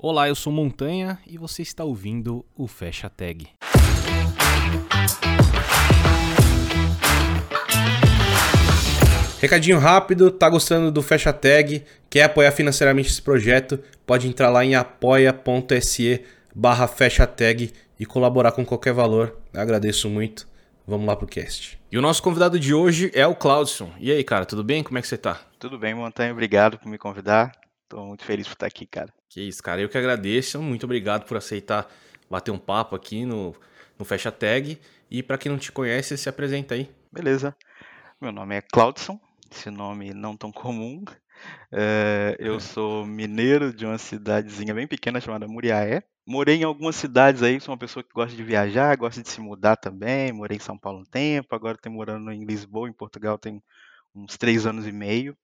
Olá, eu sou Montanha e você está ouvindo o Fecha Tag. Recadinho rápido, tá gostando do Fecha Tag, quer apoiar financeiramente esse projeto, pode entrar lá em apoia.se barra Fecha Tag e colaborar com qualquer valor. Eu agradeço muito. Vamos lá pro cast. E o nosso convidado de hoje é o Claudson. E aí, cara, tudo bem? Como é que você tá? Tudo bem, Montanha. Obrigado por me convidar. Tô muito feliz por estar aqui, cara. Que isso, cara. Eu que agradeço. Muito obrigado por aceitar bater um papo aqui no, no Fecha Tag. E para quem não te conhece, se apresenta aí. Beleza. Meu nome é Claudson. Esse nome não tão comum. É, eu sou mineiro de uma cidadezinha bem pequena chamada Muriaé. Morei em algumas cidades aí, sou uma pessoa que gosta de viajar, gosta de se mudar também. Morei em São Paulo um tempo, agora estou morando em Lisboa, em Portugal, tem uns três anos e meio.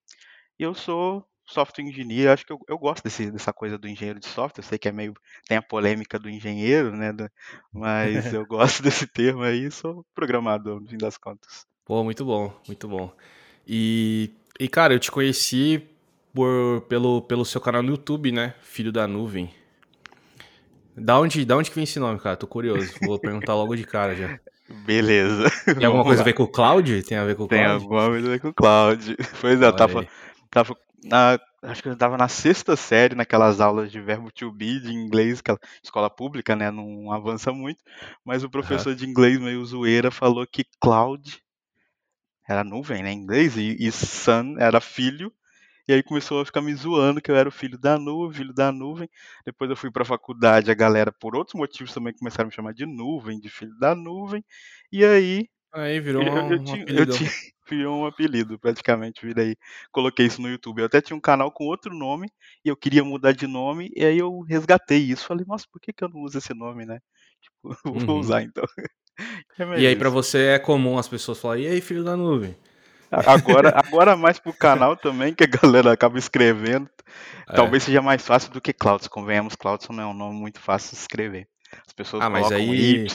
E eu sou software engineer, acho que eu, eu gosto desse, dessa coisa do engenheiro de software, eu sei que é meio, tem a polêmica do engenheiro, né, do, mas eu gosto desse termo aí, sou programador, no fim das contas. Pô, muito bom, muito bom. E, e cara, eu te conheci por, pelo, pelo seu canal no YouTube, né, Filho da Nuvem. Da onde, da onde que vem esse nome, cara? Tô curioso, vou perguntar logo de cara já. Beleza. Tem alguma coisa a ver com o Cloud? Tem a ver com o Cloud? Tem alguma coisa a ver com o Cloud. Pois é, eu tava, tava na, acho que eu estava na sexta série, naquelas aulas de verbo to be de inglês, que a escola pública, né, não avança muito, mas o professor uhum. de inglês meio zoeira falou que cloud era nuvem, né, em inglês, e, e son era filho, e aí começou a ficar me zoando que eu era o filho da nuvem, filho da nuvem. Depois eu fui para a faculdade, a galera, por outros motivos também, começaram a me chamar de nuvem, de filho da nuvem. E aí. Aí virou eu, um, eu, um tinha, eu, tinha, virou um apelido, praticamente, virei, coloquei isso no YouTube. Eu até tinha um canal com outro nome, e eu queria mudar de nome, e aí eu resgatei isso. Falei, nossa, por que, que eu não uso esse nome, né? Tipo, vou uhum. usar então. É e aí, para você é comum as pessoas falarem, e aí, filho da nuvem? Agora, agora mais pro canal também, que a galera acaba escrevendo. É. Talvez seja mais fácil do que Cloudson. Convenhamos, Cloudson não é um nome muito fácil de escrever. As pessoas ah, colocam aí...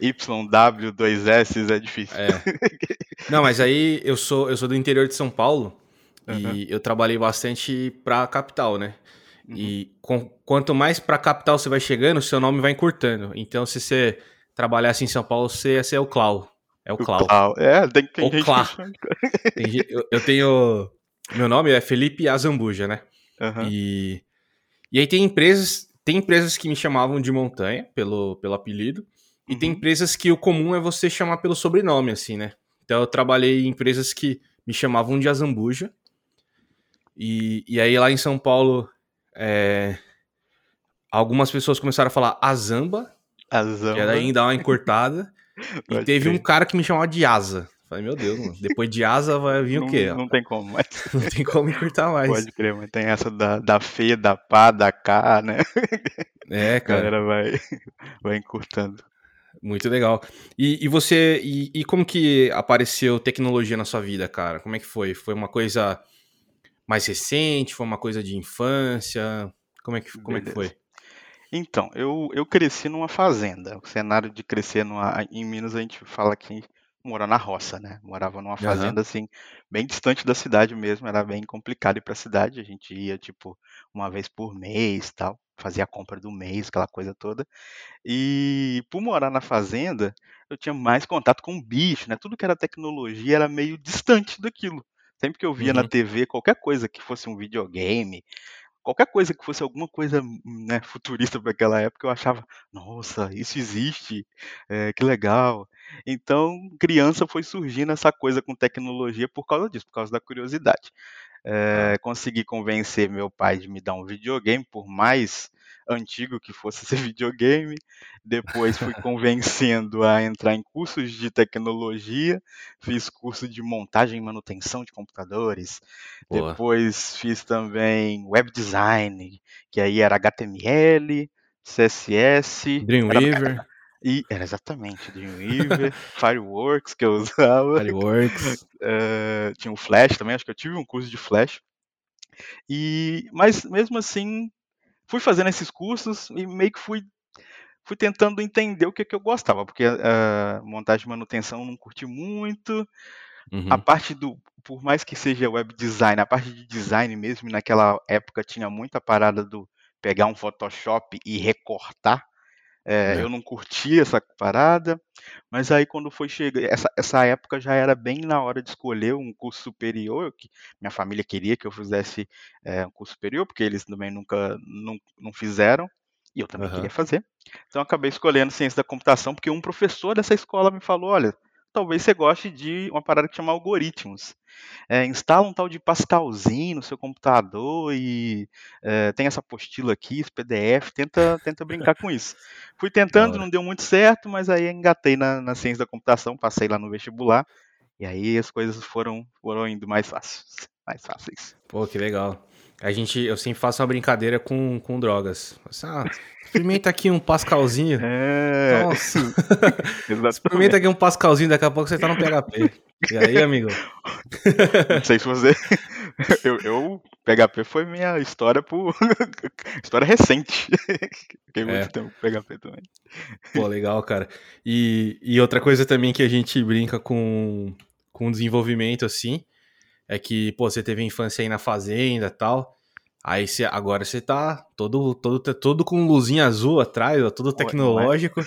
Y, YW, 2S, é difícil. É. Não, mas aí eu sou, eu sou do interior de São Paulo uhum. e eu trabalhei bastante pra capital, né? Uhum. E com, quanto mais pra capital você vai chegando, seu nome vai encurtando. Então, se você trabalhasse em São Paulo, você ia ser o Clau. É o Clau. O Clau. É, tem, tem o gente Clá. tem, eu, eu, tenho... Meu nome é Felipe Azambuja, né? Uhum. E, e aí tem empresas tem empresas que me chamavam de montanha, pelo, pelo apelido, e uhum. tem empresas que o comum é você chamar pelo sobrenome, assim, né? Então eu trabalhei em empresas que me chamavam de Azambuja. E, e aí lá em São Paulo, é, algumas pessoas começaram a falar Azamba, Azamba. que daí dar uma encurtada. e teve um cara que me chamava de Asa. Falei, meu Deus, mano. Depois de asa vai vir não, o quê? Não tem como mais. Não tem como encurtar mais. Pode crer, mas tem essa da, da Fê, da Pá, da K, né? É, cara. A galera vai, vai encurtando. Muito legal. E, e você, e, e, como que apareceu tecnologia na sua vida, cara? Como é que foi? Foi uma coisa mais recente? Foi uma coisa de infância? Como é que, como é que foi? Então, eu, eu cresci numa fazenda. O cenário de crescer numa, em Minas, a gente fala que morar na roça, né? Morava numa fazenda, uhum. assim, bem distante da cidade mesmo, era bem complicado ir pra cidade, a gente ia, tipo, uma vez por mês tal, fazia a compra do mês, aquela coisa toda. E por morar na fazenda, eu tinha mais contato com o bicho, né? Tudo que era tecnologia era meio distante daquilo. Sempre que eu via uhum. na TV qualquer coisa que fosse um videogame, qualquer coisa que fosse alguma coisa né, futurista para aquela época, eu achava, nossa, isso existe, é, que legal. Então, criança foi surgindo essa coisa com tecnologia por causa disso, por causa da curiosidade. É, consegui convencer meu pai de me dar um videogame, por mais antigo que fosse esse videogame. Depois fui convencendo a entrar em cursos de tecnologia, fiz curso de montagem e manutenção de computadores. Boa. Depois fiz também web design, que aí era HTML, CSS. Dreamweaver. Era, e era exatamente Dreamweaver, Fireworks que eu usava. Fireworks. Uh, tinha o Flash também, acho que eu tive um curso de Flash. E, mas mesmo assim, fui fazendo esses cursos e meio que fui, fui tentando entender o que, que eu gostava, porque a uh, montagem e manutenção não curti muito. Uhum. A parte do, por mais que seja web design, a parte de design mesmo, naquela época tinha muita parada do pegar um Photoshop e recortar. É, é. Eu não curti essa parada, mas aí quando foi chegar, essa, essa época já era bem na hora de escolher um curso superior, que minha família queria que eu fizesse é, um curso superior, porque eles também nunca não, não fizeram, e eu também uhum. queria fazer. Então acabei escolhendo ciência da computação, porque um professor dessa escola me falou, olha, talvez você goste de uma parada que chama algoritmos. É, instala um tal de Pascalzinho no seu computador e é, tem essa apostila aqui, esse PDF, tenta, tenta brincar com isso. Fui tentando, não deu muito certo, mas aí engatei na, na ciência da computação, passei lá no vestibular, e aí as coisas foram, foram indo mais fáceis. Mais fáceis. Pô, que legal. A gente, eu sempre faço uma brincadeira com, com drogas. Ah, experimenta aqui um Pascalzinho. É. Nossa. experimenta aqui um Pascalzinho, daqui a pouco você tá no PHP. E aí, amigo? Não sei se você. Eu, eu PHP foi minha história por. história recente. Fiquei muito é. tempo com PHP também. Pô, legal, cara. E, e outra coisa também que a gente brinca com, com desenvolvimento, assim é que, pô, você teve infância aí na fazenda e tal. Aí você, agora você tá todo, todo, todo com luzinha azul atrás, ó, todo é? tecnológico.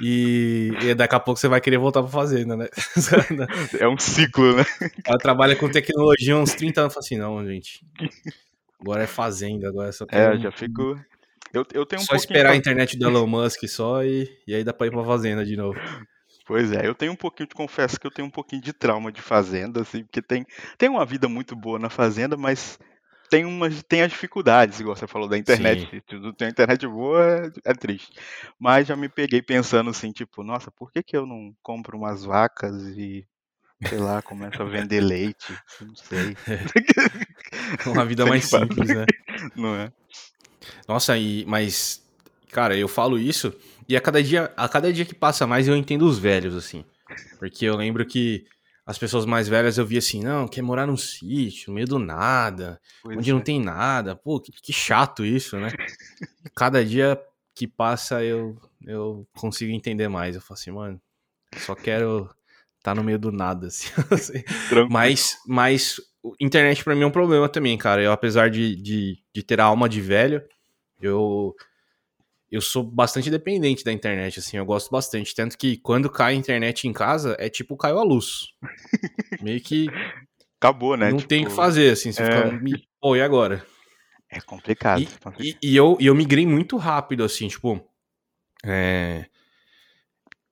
E, e, daqui a pouco você vai querer voltar pra fazenda, né? É um ciclo, né? Ela trabalha com tecnologia uns 30 anos, assim, não, gente. Agora é fazenda, agora é só É, já fico. Eu, eu tenho um Só esperar pra... a internet do Elon Musk só e, e aí dá pra ir pra fazenda de novo. Pois é, eu tenho um pouquinho, te confesso que eu tenho um pouquinho de trauma de fazenda, assim, porque tem, tem uma vida muito boa na fazenda, mas tem, uma, tem as dificuldades, igual você falou da internet. Se tudo tem internet boa, é, triste. Mas já me peguei pensando assim, tipo, nossa, por que, que eu não compro umas vacas e, sei lá, começo a vender leite? Não sei. É. Uma vida mais simples, né? Não é? Nossa, e, mas, cara, eu falo isso e a cada dia, a cada dia que passa mais eu entendo os velhos, assim. Porque eu lembro que as pessoas mais velhas eu via assim, não, quer morar num sítio, no meio do nada, pois onde é. não tem nada. Pô, que, que chato isso, né? cada dia que passa eu, eu consigo entender mais. Eu falo assim, mano, só quero estar tá no meio do nada, assim. assim. mas, mas internet para mim é um problema também, cara. Eu, apesar de, de, de ter a alma de velho, eu eu sou bastante dependente da internet, assim, eu gosto bastante. Tanto que quando cai a internet em casa, é tipo caiu a luz. Meio que. Acabou, né? Não tipo... tem o que fazer, assim, você é... fica. Pô, e agora? É complicado. E, e, e, eu, e eu migrei muito rápido, assim, tipo. É...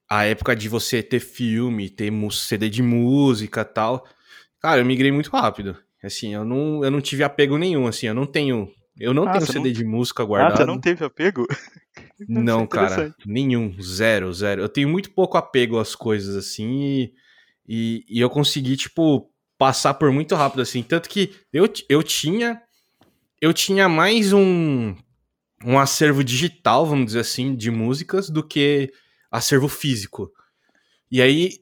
A época de você ter filme, ter CD de música tal. Cara, eu migrei muito rápido. Assim, eu não, eu não tive apego nenhum, assim, eu não tenho eu não ah, tenho CD não... de música guardado. Ah, você não teve apego? não, cara. Nenhum. Zero, zero. Eu tenho muito pouco apego às coisas, assim, e, e, e, eu consegui, tipo, passar por muito rápido, assim. Tanto que eu, eu tinha. Eu tinha mais um, um acervo digital, vamos dizer assim, de músicas do que acervo físico. E aí,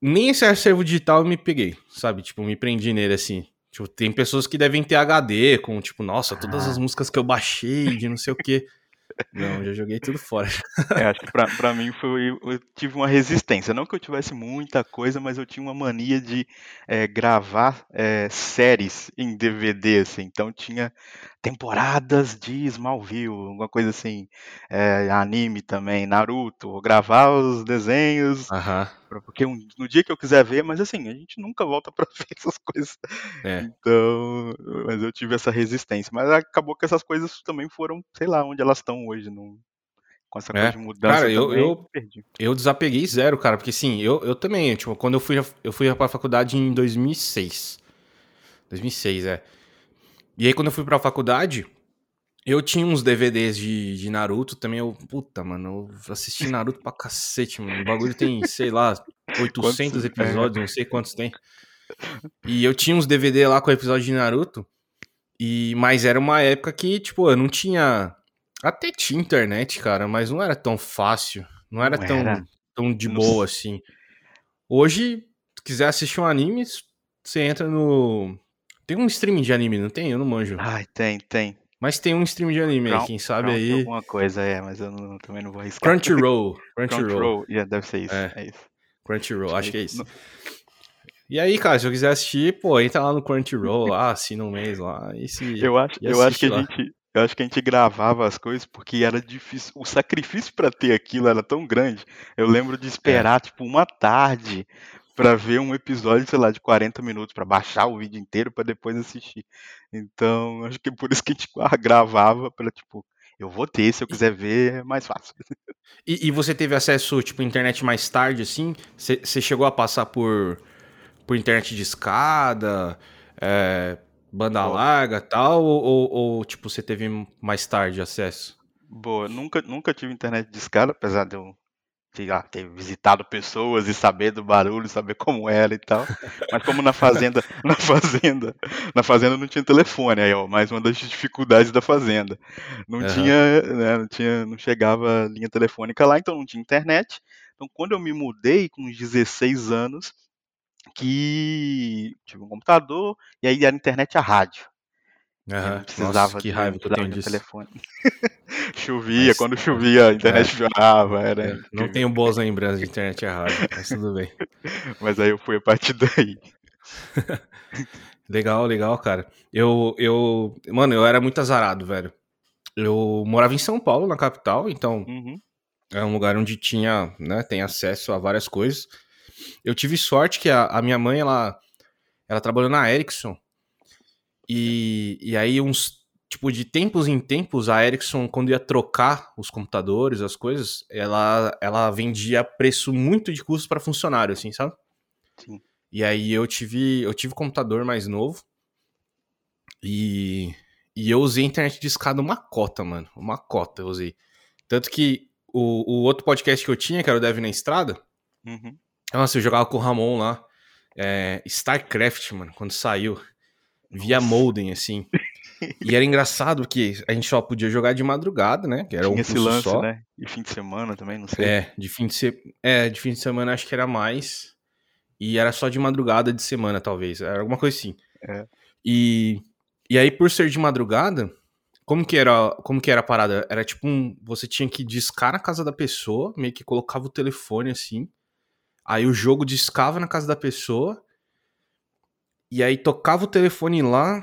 nem esse acervo digital eu me peguei, sabe? Tipo, me prendi nele assim. Tipo, tem pessoas que devem ter HD com, tipo, nossa, todas as ah. músicas que eu baixei de não sei o quê. Não, já joguei tudo fora. É, acho que pra, pra mim foi. Eu tive uma resistência. Não que eu tivesse muita coisa, mas eu tinha uma mania de é, gravar é, séries em DVD, assim. Então tinha temporadas de Smallville, alguma coisa assim. É, anime também, Naruto. Gravar os desenhos. Aham. Porque um, no dia que eu quiser ver, mas assim, a gente nunca volta pra ver essas coisas. É. Então, mas eu tive essa resistência. Mas acabou que essas coisas também foram, sei lá, onde elas estão hoje. No, com essa é. coisa de mudança. Cara, eu, eu, perdi. eu desapeguei zero, cara, porque sim, eu, eu também, tipo, quando eu fui, eu fui pra faculdade em 2006. 2006, é. E aí, quando eu fui pra faculdade, eu tinha uns DVDs de, de Naruto também. Eu, puta, mano, eu assisti Naruto pra cacete, mano. O bagulho tem, sei lá, 800 episódios, não sei quantos tem. E eu tinha uns DVD lá com o episódio de Naruto. E, mas era uma época que, tipo, eu não tinha. Até tinha internet, cara, mas não era tão fácil. Não era, não tão, era. tão de boa assim. Hoje, se quiser assistir um anime, você entra no. Tem um streaming de anime, não tem? Eu não manjo. Ai, tem, tem. Mas tem um stream de anime aí, quem sabe aí. Alguma coisa, é, mas eu não, também não vou arriscar. Crunchyroll. Crunchyroll. Crunchyroll, yeah, deve ser isso. É, é isso. Crunchyroll, acho, acho que é isso. E aí, cara, se eu quiser assistir, pô, entra lá no Crunchyroll, lá, assina um mês lá. E se, eu acho, eu acho que a gente, eu acho que a gente gravava as coisas porque era difícil. O sacrifício para ter aquilo era tão grande. Eu lembro de esperar, é. tipo, uma tarde para ver um episódio, sei lá, de 40 minutos, para baixar o vídeo inteiro para depois assistir. Então, acho que é por isso que a gente gravava, para tipo, eu vou ter, se eu quiser ver, é mais fácil. E, e você teve acesso, tipo, à internet mais tarde, assim? Você chegou a passar por, por internet de escada, é, banda Boa. larga tal, ou, ou, ou, tipo, você teve mais tarde acesso? Boa, nunca, nunca tive internet de escada, apesar de eu sei lá, ter visitado pessoas e saber do barulho, saber como era e tal. Mas como na fazenda, na fazenda, na fazenda não tinha telefone, aí ó, mais uma das dificuldades da fazenda. Não uhum. tinha, né, não tinha, não chegava linha telefônica lá, então não tinha internet. Então quando eu me mudei com uns 16 anos, que tive um computador e aí era internet a rádio. Uhum. precisava Nossa, que raiva que eu tenho disso. telefone. chovia, mas, quando chovia a internet é, chorava. Era é, não tenho boas lembranças de internet errada, mas tudo bem. mas aí eu fui a partir daí. legal, legal, cara. Eu, eu, mano, eu era muito azarado, velho. Eu morava em São Paulo, na capital, então uhum. é um lugar onde tinha, né, tem acesso a várias coisas. Eu tive sorte que a, a minha mãe, ela, ela trabalhou na Ericsson e, e aí, uns. Tipo, de tempos em tempos, a Ericsson, quando ia trocar os computadores, as coisas, ela, ela vendia preço muito de custo para funcionário, assim, sabe? Sim. E aí eu tive, eu tive computador mais novo. E, e eu usei internet de escada uma cota, mano. Uma cota eu usei. Tanto que o, o outro podcast que eu tinha, que era o Dev na Estrada, uhum. nossa, eu jogava com o Ramon lá. É, StarCraft, mano, quando saiu via modem, assim. E era engraçado que a gente só podia jogar de madrugada, né? Que era Tinha um esse lance, só. né? E fim de semana também, não sei. É, de fim de, se... é, de fim de semana acho que era mais. E era só de madrugada de semana, talvez. Era alguma coisa assim. É. E, e aí, por ser de madrugada, como que era como que era a parada? Era tipo um. Você tinha que discar na casa da pessoa, meio que colocava o telefone assim. Aí o jogo discava na casa da pessoa. E aí tocava o telefone lá.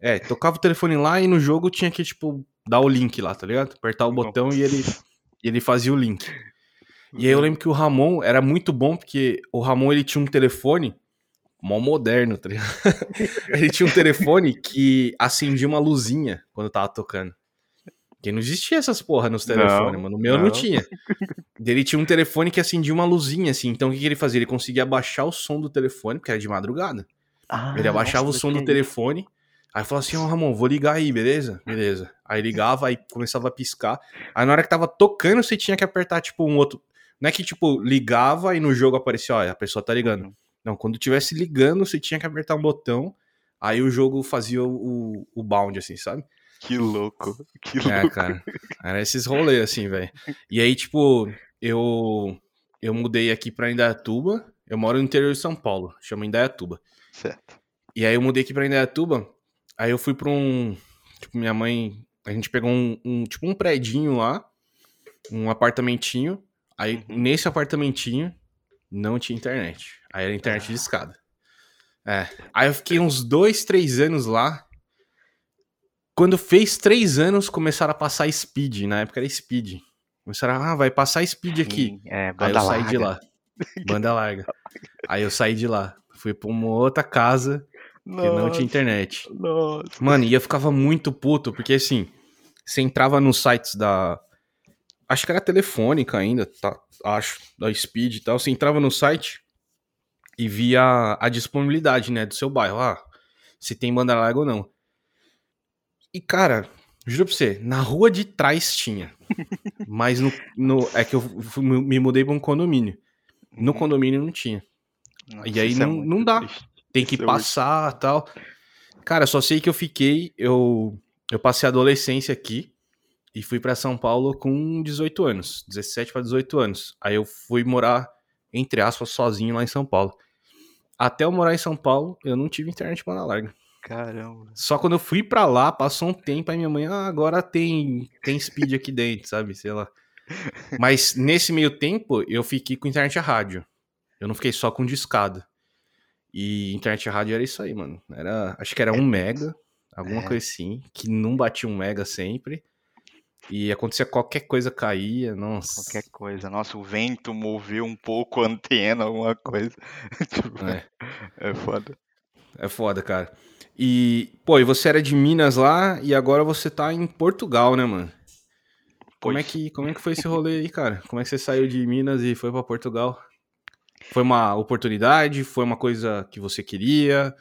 É, tocava o telefone lá e no jogo tinha que, tipo, dar o link lá, tá ligado? Apertar o botão e ele, ele fazia o link. E aí eu lembro que o Ramon era muito bom, porque o Ramon ele tinha um telefone mó moderno, tá ligado? ele tinha um telefone que acendia uma luzinha quando tava tocando. Porque não existia essas porra nos telefones, mano. O meu não, não tinha. Ele tinha um telefone que acendia uma luzinha, assim. Então o que, que ele fazia? Ele conseguia abaixar o som do telefone, porque era de madrugada. Ah, ele abaixava nossa, o som do telefone, aí falava assim, ó, oh, Ramon, vou ligar aí, beleza? Beleza. Aí ligava, aí começava a piscar. Aí na hora que tava tocando, você tinha que apertar, tipo, um outro. Não é que, tipo, ligava e no jogo aparecia, ó, a pessoa tá ligando. Uhum. Não, quando tivesse ligando, você tinha que apertar um botão, aí o jogo fazia o, o bound, assim, sabe? Que louco, que é, louco. É, cara. Era esses rolês, assim, velho. E aí, tipo, eu eu mudei aqui pra Indaiatuba. Eu moro no interior de São Paulo, chama Indaiatuba. Certo. E aí eu mudei aqui pra Indaiatuba, aí eu fui pra um. Tipo, minha mãe. A gente pegou um, um tipo um predinho lá, um apartamentinho. Aí uhum. nesse apartamentinho não tinha internet. Aí era internet ah. de escada. É. Aí eu fiquei uns dois, três anos lá. Quando fez três anos, começaram a passar speed. Na época era speed. Começaram, ah, vai passar speed aqui. É, aí eu larga. saí de lá. Banda larga. Aí eu saí de lá. Fui pra uma outra casa nossa, que não tinha internet. Nossa. Mano, e eu ficava muito puto, porque assim, você entrava nos sites da. Acho que era telefônica ainda, tá? Acho, da Speed e tal. Você entrava no site e via a disponibilidade, né, do seu bairro. Ah, se tem banda larga ou não. E, cara, juro pra você, na rua de trás tinha. mas no, no. É que eu me mudei pra um condomínio. No uhum. condomínio não tinha. Nossa, e aí é não, é não dá. Triste. Tem que isso passar e tal. Cara, só sei que eu fiquei. Eu, eu passei a adolescência aqui e fui para São Paulo com 18 anos. 17 para 18 anos. Aí eu fui morar, entre aspas, sozinho lá em São Paulo. Até eu morar em São Paulo, eu não tive internet banda larga. Caramba. Só quando eu fui para lá, passou um tempo, aí minha mãe, ah, agora tem, tem speed aqui dentro, sabe? Sei lá. Mas nesse meio tempo, eu fiquei com internet a rádio. Eu não fiquei só com discada. E internet rádio era isso aí, mano. Era, acho que era 1 um mega. Alguma é. coisa assim, que não batia um mega sempre. E acontecia qualquer coisa caía, nossa. Qualquer coisa. Nossa, o vento moveu um pouco a antena, alguma coisa. tipo, é. é foda. É foda, cara. E, pô, e você era de Minas lá e agora você tá em Portugal, né, mano? Como é, que, como é que foi esse rolê aí, cara? Como é que você saiu de Minas e foi para Portugal? Foi uma oportunidade? Foi uma coisa que você queria?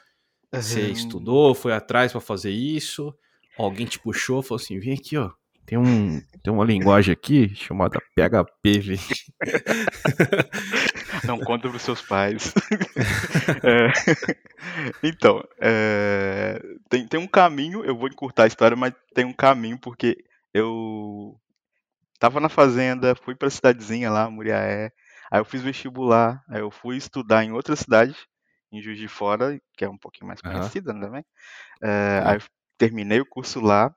Você uhum. estudou, foi atrás para fazer isso? Alguém te puxou, falou assim: vem aqui, ó. Tem, um, tem uma linguagem aqui chamada PHP, vem. Não conta para os seus pais. é, então, é, tem, tem um caminho, eu vou encurtar a história, mas tem um caminho porque eu tava na fazenda, fui para a cidadezinha lá, Muriaé, aí eu fiz vestibular, aí eu fui estudar em outra cidade, em Juiz de Fora, que é um pouquinho mais conhecida uhum. também. É, aí terminei o curso lá,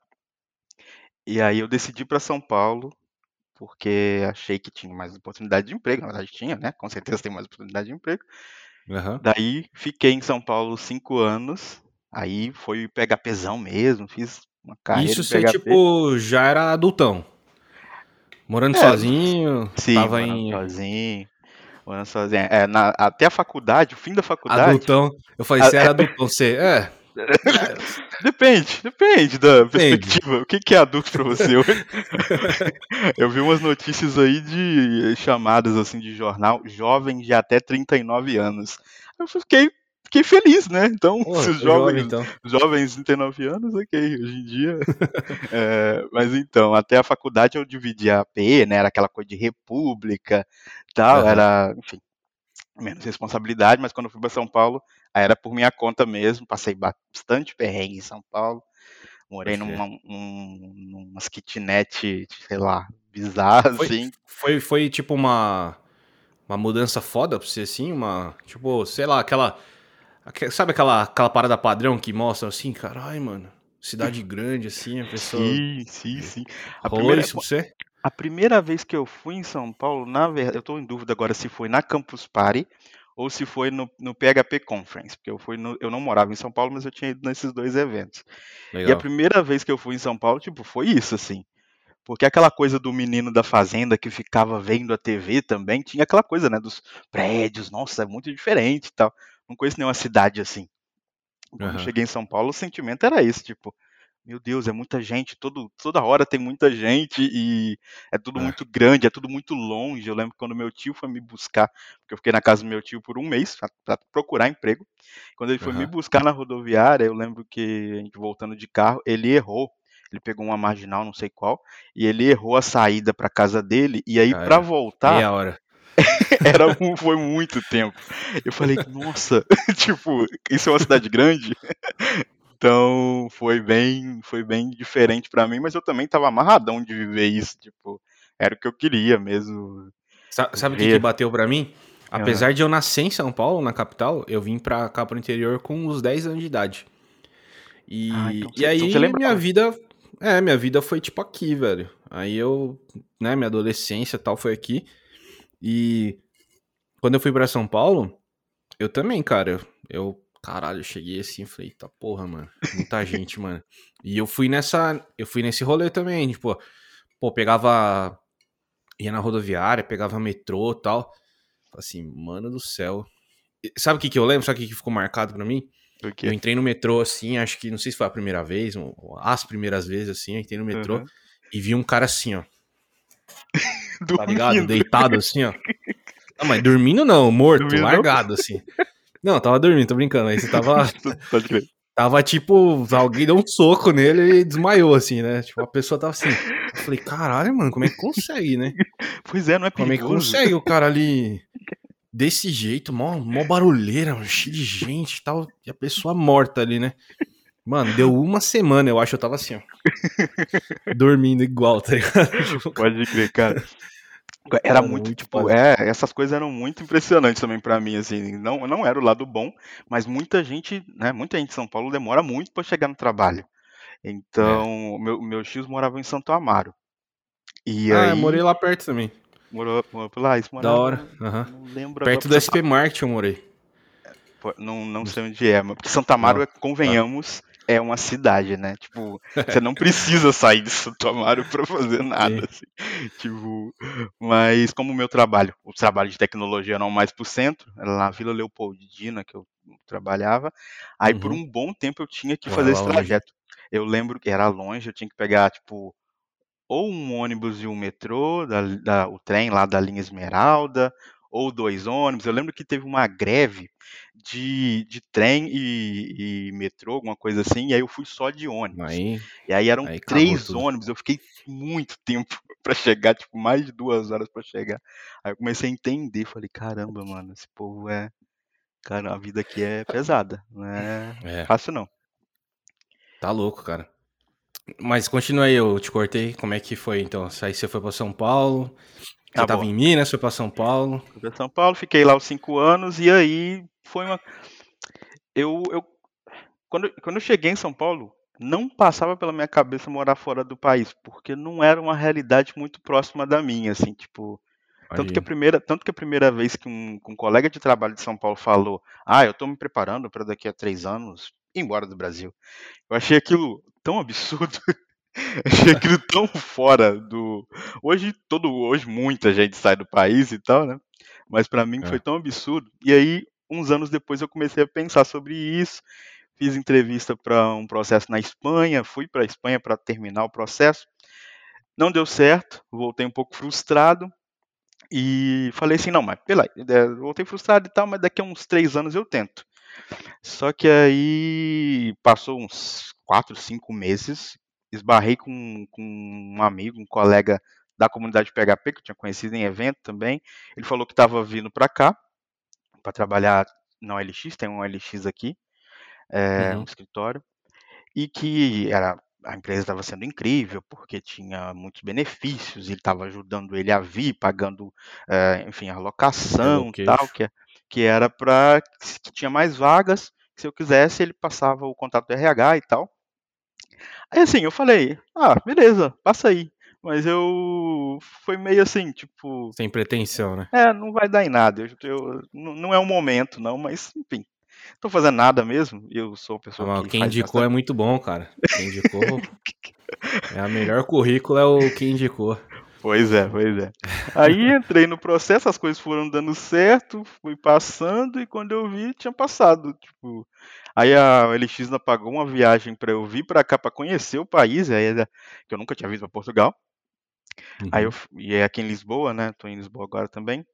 e aí eu decidi para São Paulo, porque achei que tinha mais oportunidade de emprego, na verdade tinha, né? Com certeza tem mais oportunidade de emprego. Uhum. Daí fiquei em São Paulo cinco anos, aí foi PHPzão mesmo, fiz uma carreira Isso você, tipo, já era adultão? Morando é, sozinho? Sim, tava morando em... sozinho. Morando sozinho. É, na, até a faculdade, o fim da faculdade... Adultão. Eu falei, você era adultão, você... É... Depende, depende da perspectiva. O que é adulto pra você? Eu vi umas notícias aí de chamadas assim de jornal, jovens de até 39 anos. Eu fiquei, fiquei feliz, né? Então, os jovens, jovem, então. jovens de 39 anos, ok, hoje em dia. é, mas então, até a faculdade eu dividia a PE, né? Era aquela coisa de república tal, uhum. era, enfim, menos responsabilidade, mas quando eu fui para São Paulo, aí era por minha conta mesmo, passei bastante perrengue em São Paulo, morei numa, um, numas kitnet, sei lá, bizarras, foi, assim. Foi, foi tipo uma, uma mudança foda pra você, assim, uma, tipo, sei lá, aquela, sabe aquela, aquela parada padrão que mostra assim, caralho, mano, cidade grande, assim, a pessoa... Sim, sim, sim. A Rolou primeira... isso pra você? A primeira vez que eu fui em São Paulo, na verdade, eu estou em dúvida agora se foi na Campus Party ou se foi no, no PHP Conference, porque eu fui no, eu não morava em São Paulo, mas eu tinha ido nesses dois eventos. Legal. E a primeira vez que eu fui em São Paulo, tipo, foi isso, assim. Porque aquela coisa do menino da fazenda que ficava vendo a TV também, tinha aquela coisa, né, dos prédios, nossa, é muito diferente e tal. Não conheço nenhuma cidade assim. Quando uhum. cheguei em São Paulo, o sentimento era esse, tipo, meu Deus, é muita gente, todo, toda hora tem muita gente e é tudo é. muito grande, é tudo muito longe. Eu lembro quando meu tio foi me buscar, porque eu fiquei na casa do meu tio por um mês para procurar emprego. Quando ele foi uhum. me buscar na rodoviária, eu lembro que a gente voltando de carro, ele errou. Ele pegou uma marginal, não sei qual, e ele errou a saída para casa dele. E aí, para voltar. Meia hora. era foi muito tempo. Eu falei, nossa, tipo, isso é uma cidade grande? Então foi bem, foi bem diferente para mim, mas eu também tava amarradão de viver isso, tipo, era o que eu queria mesmo. Sabe, o que, que bateu para mim? Apesar uhum. de eu nascer em São Paulo, na capital, eu vim pra cá pro interior com uns 10 anos de idade. E, ah, então e aí então minha vida, é, minha vida foi tipo aqui, velho. Aí eu, né, minha adolescência tal foi aqui. E quando eu fui para São Paulo, eu também, cara, eu Caralho, eu cheguei assim e falei, tá porra, mano. Muita gente, mano. E eu fui nessa. Eu fui nesse rolê também, tipo, pô, pegava. Ia na rodoviária, pegava metrô e tal. Assim, mano do céu. Sabe o que, que eu lembro? Sabe o que, que ficou marcado pra mim? Eu entrei no metrô assim, acho que não sei se foi a primeira vez, ou as primeiras vezes assim, eu entrei no metrô uhum. e vi um cara assim, ó. tá ligado? Deitado assim, ó. Não, mas dormindo não, morto, dormindo largado não? assim. Não, tava dormindo, tô brincando. Aí você tava. Tava tipo, alguém deu um soco nele e desmaiou, assim, né? Tipo, a pessoa tava assim. Eu falei, caralho, mano, como é que consegue, né? Pois é, não é perigoso. Como é que consegue o cara ali desse jeito, mó, mó barulheira, cheio de gente e tal, e a pessoa morta ali, né? Mano, deu uma semana, eu acho, eu tava assim, ó. dormindo igual, tá ligado? Pode crer, cara. Era muito, tipo, é, essas coisas eram muito impressionantes também para mim, assim, não, não era o lado bom, mas muita gente, né, muita gente em São Paulo demora muito para chegar no trabalho. Então, é. meu, meu X morava em Santo Amaro. E ah, aí... eu morei lá perto também. Morou, morou por lá, isso morava, Da hora, uhum. não lembro Perto do SP Mart eu morei. Não, não sei onde é, mas porque Santo Amaro, não, é, convenhamos, é uma cidade, né? Tipo, você não precisa sair de Santo Amaro para fazer nada. Assim. Tipo, mas como o meu trabalho, o trabalho de tecnologia não mais pro centro, era na Vila Leopoldina que eu trabalhava, aí uhum. por um bom tempo eu tinha que fazer esse trajeto. Eu lembro que era longe, eu tinha que pegar, tipo, ou um ônibus e um metrô, da, da, o trem lá da linha Esmeralda, ou dois ônibus. Eu lembro que teve uma greve de, de trem e, e metrô, alguma coisa assim, e aí eu fui só de ônibus. Aí, e aí eram aí três ônibus, eu fiquei muito tempo para chegar, tipo, mais de duas horas para chegar. Aí eu comecei a entender, falei, caramba, mano, esse povo é. Cara, a vida aqui é pesada, não é, é. fácil não. Tá louco, cara. Mas continua aí, eu te cortei. Como é que foi então? Aí você foi para São Paulo, você estava em Minas, foi para São Paulo. Fui para São Paulo, fiquei lá os cinco anos e aí foi uma. Eu, eu quando, quando eu cheguei em São Paulo, não passava pela minha cabeça morar fora do país, porque não era uma realidade muito próxima da minha, assim, tipo. Tanto que, a primeira, tanto que a primeira vez que um, um colega de trabalho de São Paulo falou: Ah, eu estou me preparando para daqui a três anos ir embora do Brasil. Eu achei aquilo tão absurdo Achei aquilo tão fora do. Hoje, todo, hoje muita gente sai do país e tal, né? Mas para mim é. foi tão absurdo. E aí, uns anos depois, eu comecei a pensar sobre isso. Fiz entrevista para um processo na Espanha, fui para a Espanha para terminar o processo. Não deu certo, voltei um pouco frustrado e falei assim: não, mas pela, é, voltei frustrado e tal, mas daqui a uns três anos eu tento. Só que aí passou uns quatro, cinco meses esbarrei com, com um amigo, um colega da comunidade PHP, que eu tinha conhecido em evento também. Ele falou que estava vindo para cá, para trabalhar na OLX, tem um OLX aqui, é, uhum. um escritório, e que era a empresa estava sendo incrível porque tinha muitos benefícios, ele estava ajudando ele a vir, pagando, é, enfim, a locação e tal, que, que era para que tinha mais vagas, se eu quisesse ele passava o contato do RH e tal. Aí assim, eu falei, ah, beleza, passa aí. Mas eu. Foi meio assim, tipo. Sem pretensão, né? É, não vai dar em nada. Eu, eu não é o momento, não, mas enfim. Tô fazendo nada mesmo. Eu sou a pessoa que. Quem indicou é muito bom, cara. Quem indicou. é a melhor currículo é o que indicou. Pois é, pois é. Aí entrei no processo, as coisas foram dando certo, fui passando e quando eu vi, tinha passado. Tipo, Aí a LX pagou uma viagem para eu vir para cá para conhecer o país, aí, que eu nunca tinha visto para Portugal. Uhum. Aí eu e é aqui em Lisboa, né? Tô em Lisboa agora também.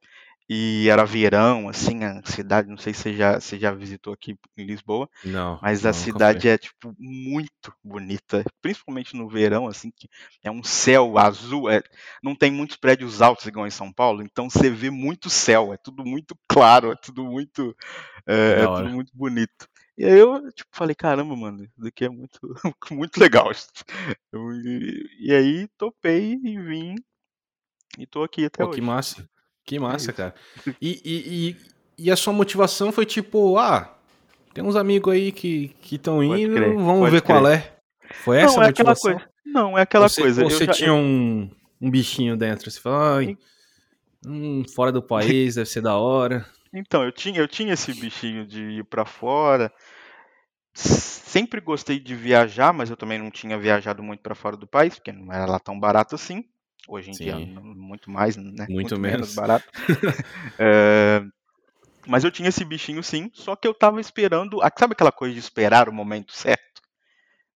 E era verão, assim, a cidade, não sei se você já, você já visitou aqui em Lisboa, não, mas não, a cidade é, tipo, muito bonita, principalmente no verão, assim, que é um céu azul, é, não tem muitos prédios altos igual em São Paulo, então você vê muito céu, é tudo muito claro, é tudo muito, é, é tudo muito bonito. E aí eu, tipo, falei, caramba, mano, isso daqui é muito, muito legal. Eu, e, e, aí topei e vim e tô aqui até Pô, hoje. Que massa, que é massa, é cara. E, e, e, e, a sua motivação foi tipo, ah, tem uns amigos aí que estão indo, crer, vamos ver crer. qual é. Foi essa Não, a motivação? Coisa, não, é aquela você, coisa. Você já... tinha um, um bichinho dentro, você falou, ai, hum, fora do país, deve ser da hora. Então, eu tinha, eu tinha esse bichinho de ir para fora. Sempre gostei de viajar, mas eu também não tinha viajado muito para fora do país, porque não era lá tão barato assim. Hoje em Sim. dia, muito mais, né? Muito, muito menos. menos barato. é, mas eu tinha esse bichinho sim, só que eu tava esperando. Sabe aquela coisa de esperar o momento certo?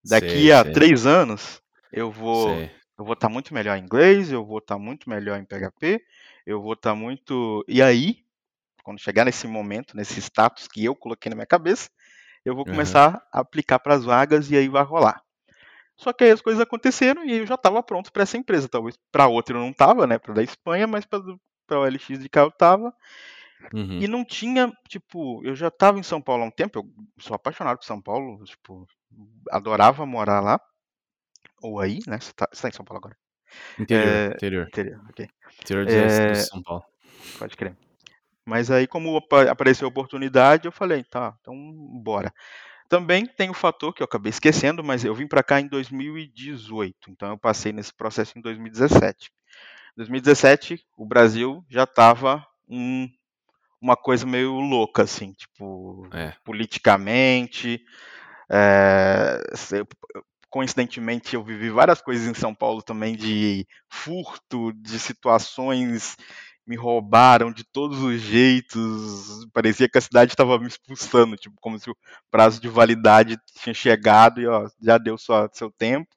Daqui sei, a sei. três anos, eu vou. Sei. Eu vou estar tá muito melhor em inglês, eu vou estar tá muito melhor em PHP, eu vou estar tá muito. E aí, quando chegar nesse momento, nesse status que eu coloquei na minha cabeça, eu vou começar uhum. a aplicar para as vagas e aí vai rolar. Só que aí as coisas aconteceram e eu já estava pronto para essa empresa. Talvez para outra eu não estava, né? Para da Espanha, mas para o LX de cá eu estava. Uhum. E não tinha, tipo, eu já estava em São Paulo há um tempo, eu sou apaixonado por São Paulo, tipo, adorava morar lá. Ou aí, né? Você está tá em São Paulo agora? Interior, é, interior. Interior, ok. Interior de, é, São Paulo. Pode crer. Mas aí, como apareceu a oportunidade, eu falei, tá, então bora. Também tem o fator que eu acabei esquecendo, mas eu vim para cá em 2018, então eu passei nesse processo em 2017. Em 2017, o Brasil já estava um, uma coisa meio louca, assim, tipo, é. politicamente. É, coincidentemente, eu vivi várias coisas em São Paulo também de furto, de situações me roubaram de todos os jeitos. Parecia que a cidade estava me expulsando, tipo, como se o prazo de validade tinha chegado e ó, já deu só seu tempo.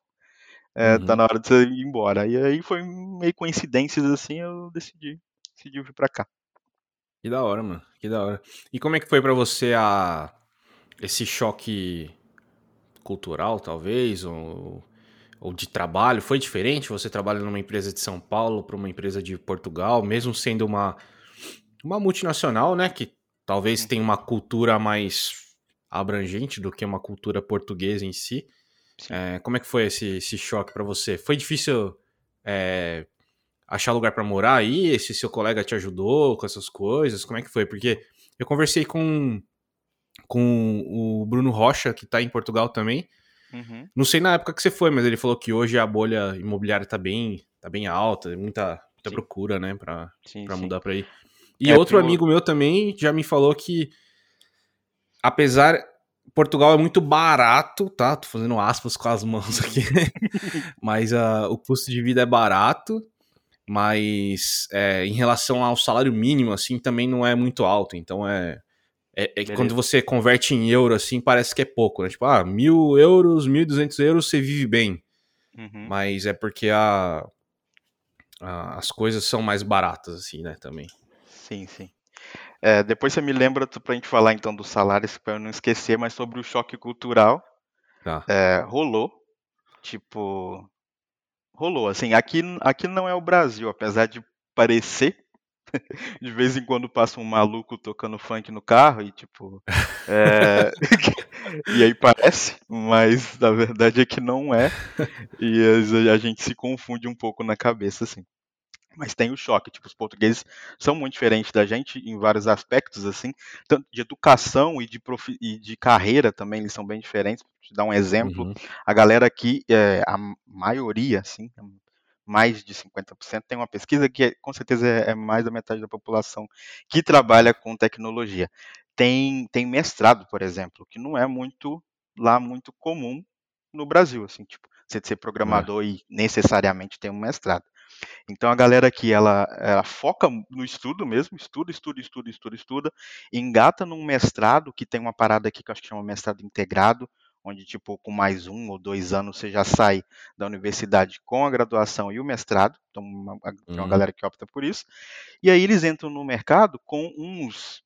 É, uhum. Tá na hora de você ir embora. E aí foi meio coincidências assim, eu decidi, decidi vir para cá. Que da hora, mano. Que da hora. E como é que foi para você a esse choque cultural, talvez, ou ou de trabalho foi diferente? Você trabalha numa empresa de São Paulo para uma empresa de Portugal, mesmo sendo uma, uma multinacional, né? Que talvez tenha uma cultura mais abrangente do que uma cultura portuguesa em si. É, como é que foi esse, esse choque para você? Foi difícil é, achar lugar para morar aí? Esse seu colega te ajudou com essas coisas? Como é que foi? Porque eu conversei com, com o Bruno Rocha, que está em Portugal também, Uhum. Não sei na época que você foi, mas ele falou que hoje a bolha imobiliária tá bem, tá bem alta, muita, muita procura, né, pra, sim, pra sim. mudar pra aí. E é, outro amigo meu também já me falou que, apesar. Portugal é muito barato, tá? Tô fazendo aspas com as mãos aqui. mas uh, o custo de vida é barato, mas é, em relação ao salário mínimo, assim, também não é muito alto. Então é é, é quando você converte em euro, assim, parece que é pouco, né? Tipo, ah, mil euros, mil e duzentos euros, você vive bem. Uhum. Mas é porque a, a, as coisas são mais baratas, assim, né, também. Sim, sim. É, depois você me lembra pra gente falar, então, dos salários, pra eu não esquecer, mas sobre o choque cultural. Tá. É, rolou. Tipo, rolou. Assim, aqui, aqui não é o Brasil, apesar de parecer, de vez em quando passa um maluco tocando funk no carro e tipo. É... e aí parece, mas na verdade é que não é. E a gente se confunde um pouco na cabeça, assim. Mas tem o choque, tipo, os portugueses são muito diferentes da gente em vários aspectos, assim, tanto de educação e de, profi... e de carreira também, eles são bem diferentes. Vou te dar um exemplo, uhum. a galera aqui, é, a maioria, assim, mais de 50%. Tem uma pesquisa que é, com certeza é, é mais da metade da população que trabalha com tecnologia. Tem, tem mestrado, por exemplo, que não é muito lá muito comum no Brasil, assim, tipo, você ser programador é. e necessariamente ter um mestrado. Então a galera aqui, ela, ela foca no estudo mesmo, estuda, estuda, estuda, estuda, estuda, engata num mestrado que tem uma parada aqui que eu acho que chama mestrado integrado, onde tipo com mais um ou dois anos você já sai da universidade com a graduação e o mestrado, então uma, tem uma uhum. galera que opta por isso, e aí eles entram no mercado com uns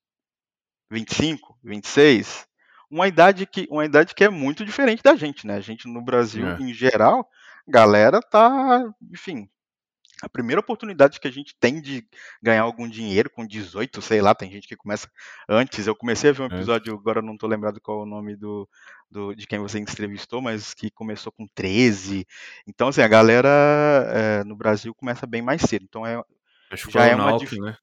25, 26, uma idade que uma idade que é muito diferente da gente, né? A gente no Brasil é. em geral, galera tá, enfim, a primeira oportunidade que a gente tem de ganhar algum dinheiro com 18, sei lá, tem gente que começa antes. Eu comecei a ver um é. episódio, agora não estou lembrado qual é o nome do, do, de quem você entrevistou, mas que começou com 13. Então, assim, a galera é, no Brasil começa bem mais cedo. Então, é, acho que já é Nauk, dif... né?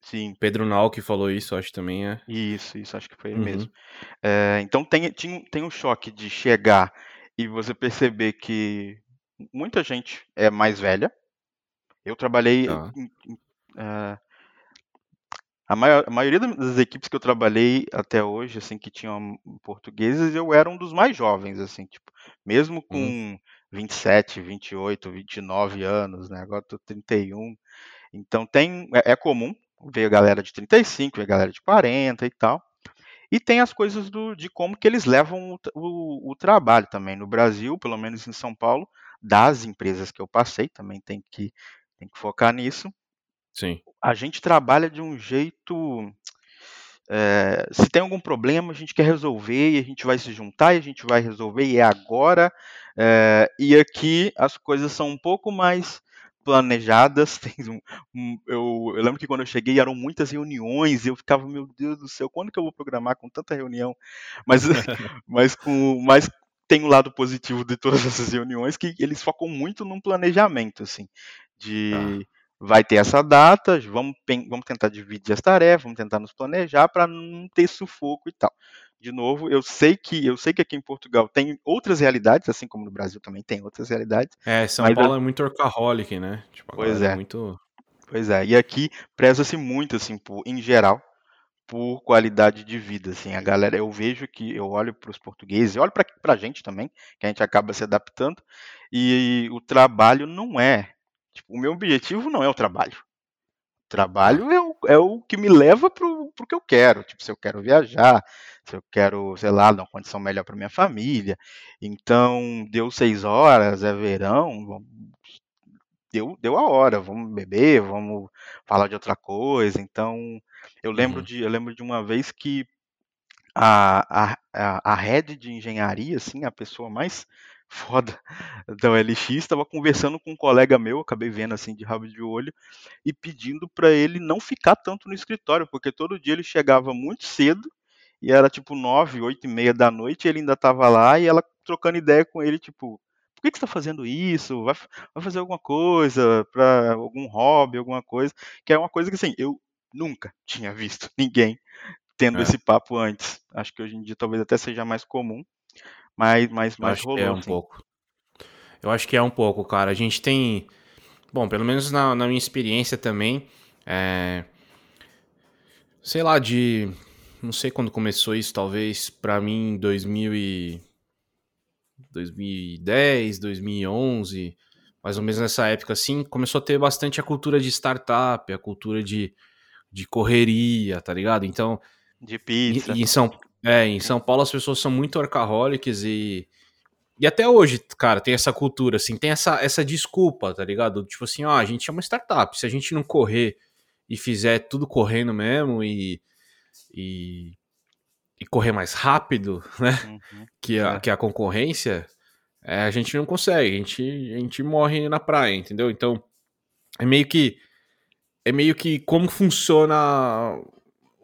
Sim. Pedro Nauk falou isso, acho também é. Isso, isso, acho que foi ele uhum. mesmo. É, então, tem, tem, tem um choque de chegar e você perceber que muita gente é mais velha, eu trabalhei. Tá. Em, em, uh, a, maior, a, maioria das equipes que eu trabalhei até hoje, assim, que tinham portugueses, eu era um dos mais jovens, assim, tipo, mesmo com hum. 27, 28, 29 anos, né? Agora tô 31. Então tem. É, é comum ver a galera de 35, ver a galera de 40 e tal. E tem as coisas do, de como que eles levam o, o, o, trabalho também. No Brasil, pelo menos em São Paulo, das empresas que eu passei, também tem que tem que focar nisso. Sim. A gente trabalha de um jeito. É, se tem algum problema, a gente quer resolver e a gente vai se juntar e a gente vai resolver e é agora. É, e aqui as coisas são um pouco mais planejadas. Eu, eu, lembro que quando eu cheguei eram muitas reuniões e eu ficava, meu Deus do céu, quando que eu vou programar com tanta reunião? Mas, mas, com, mas tem o um lado positivo de todas essas reuniões que eles focam muito no planejamento, assim de tá. vai ter essa data, vamos, vamos tentar dividir as tarefas, vamos tentar nos planejar para não ter sufoco e tal. De novo, eu sei que eu sei que aqui em Portugal tem outras realidades, assim como no Brasil também tem outras realidades. É, São Paulo é muito workaholic, né? Tipo, pois é. é. Muito... Pois é. E aqui preza-se muito, assim, por, em geral, por qualidade de vida, assim, a galera, eu vejo que eu olho para os portugueses, olho para a gente também, que a gente acaba se adaptando, e, e o trabalho não é, tipo, o meu objetivo não é o trabalho, o trabalho é o, é o que me leva para o que eu quero, tipo, se eu quero viajar, se eu quero, sei lá, dar uma condição melhor para minha família, então, deu seis horas, é verão, deu, deu a hora, vamos beber, vamos falar de outra coisa. Então, eu lembro, uhum. de, eu lembro de uma vez que a, a, a head de engenharia, assim, a pessoa mais foda da OLX, estava conversando com um colega meu, acabei vendo assim de rabo de olho, e pedindo para ele não ficar tanto no escritório, porque todo dia ele chegava muito cedo, e era tipo nove, oito e meia da noite, e ele ainda estava lá, e ela trocando ideia com ele, tipo, por que, que você está fazendo isso? Vai, vai fazer alguma coisa para algum hobby, alguma coisa, que é uma coisa que assim, eu nunca tinha visto ninguém tendo é. esse papo antes. Acho que hoje em dia talvez até seja mais comum, mas, mas, mas acho rolou. Que é um assim. pouco. Eu acho que é um pouco, cara. A gente tem. Bom, pelo menos na, na minha experiência também. É... Sei lá, de. Não sei quando começou isso, talvez para mim em 2000 e 2010, 2011, mais ou menos nessa época assim, começou a ter bastante a cultura de startup, a cultura de, de correria, tá ligado? Então. De pizza. E, em, São, é, em São Paulo as pessoas são muito workaholics e. E até hoje, cara, tem essa cultura, assim, tem essa, essa desculpa, tá ligado? Tipo assim, ó, a gente é uma startup, se a gente não correr e fizer tudo correndo mesmo e, e e correr mais rápido, né? Uhum. Que, a, é. que a concorrência, é, a gente não consegue, a gente, a gente morre na praia, entendeu? Então, é meio que é meio que como funciona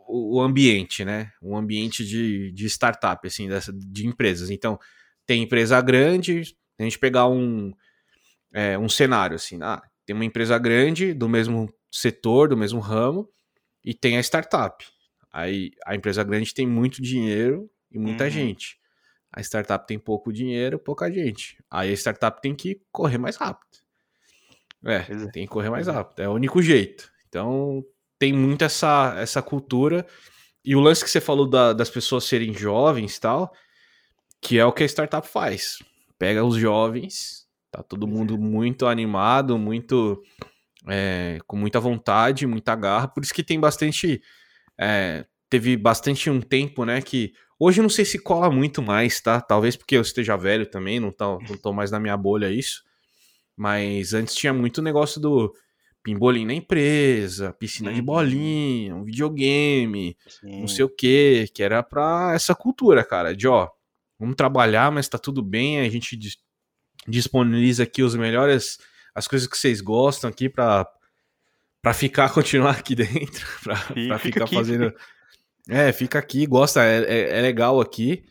o, ambiente, né? O ambiente de, de startup, assim, dessa, de empresas. Então, tem empresa grande, a gente pegar um, é, um cenário assim, ah, tem uma empresa grande do mesmo setor, do mesmo ramo, e tem a startup. Aí a empresa grande tem muito dinheiro e muita uhum. gente. A startup tem pouco dinheiro, pouca gente. Aí a startup tem que correr mais rápido. É, é. tem que correr mais rápido. É o único jeito. Então tem muito essa, essa cultura. E o lance que você falou da, das pessoas serem jovens e tal, que é o que a startup faz. Pega os jovens, tá todo mundo é. muito animado, muito é, com muita vontade, muita garra. Por isso que tem bastante é, teve bastante um tempo, né, que hoje não sei se cola muito mais, tá? Talvez porque eu esteja velho também, não tô, não tô mais na minha bolha isso. Mas antes tinha muito negócio do pimbolim na empresa, piscina de uhum. bolinha, um videogame, Sim. não sei o que, que era pra essa cultura, cara, de ó, vamos trabalhar, mas tá tudo bem, a gente disponibiliza aqui os melhores, as coisas que vocês gostam aqui pra para ficar, continuar aqui dentro, para ficar fica aqui, fazendo. Fica... É, fica aqui, gosta, é, é, é, legal aqui.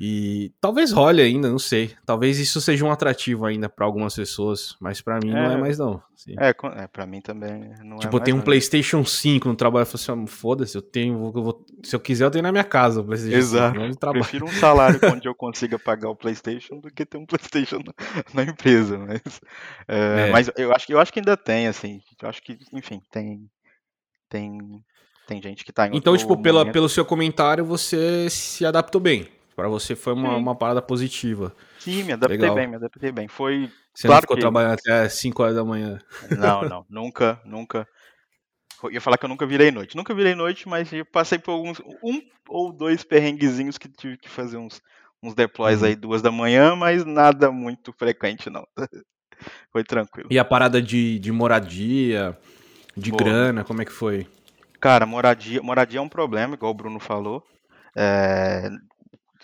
E talvez role ainda, não sei. Talvez isso seja um atrativo ainda para algumas pessoas, mas para mim é, não é mais não. Assim. É, é para mim também não é Tipo, eu tenho um PlayStation 5 no trabalho, eu falo assim, foda-se, eu tenho, eu vou, se eu quiser eu tenho na minha casa o PlayStation Exato. 5. Exato. Prefiro um salário onde eu consiga pagar o PlayStation do que ter um PlayStation na, na empresa, mas é, é. mas eu acho que eu acho que ainda tem assim, eu acho que, enfim, tem tem tem gente que tá em Então, tipo, pela, pelo seu comentário, você se adaptou bem. Para você foi uma, uma parada positiva. Sim, me adaptei Legal. bem, me adaptei bem. Foi. Você claro não ficou que... trabalhando até 5 horas da manhã. Não, não, nunca, nunca. Eu ia falar que eu nunca virei noite. Nunca virei noite, mas eu passei por alguns. Um ou dois perrenguezinhos que tive que fazer uns, uns deploys uhum. aí duas da manhã, mas nada muito frequente, não. foi tranquilo. E a parada de, de moradia, de Boa. grana, como é que foi? Cara, moradia, moradia é um problema, igual o Bruno falou. É,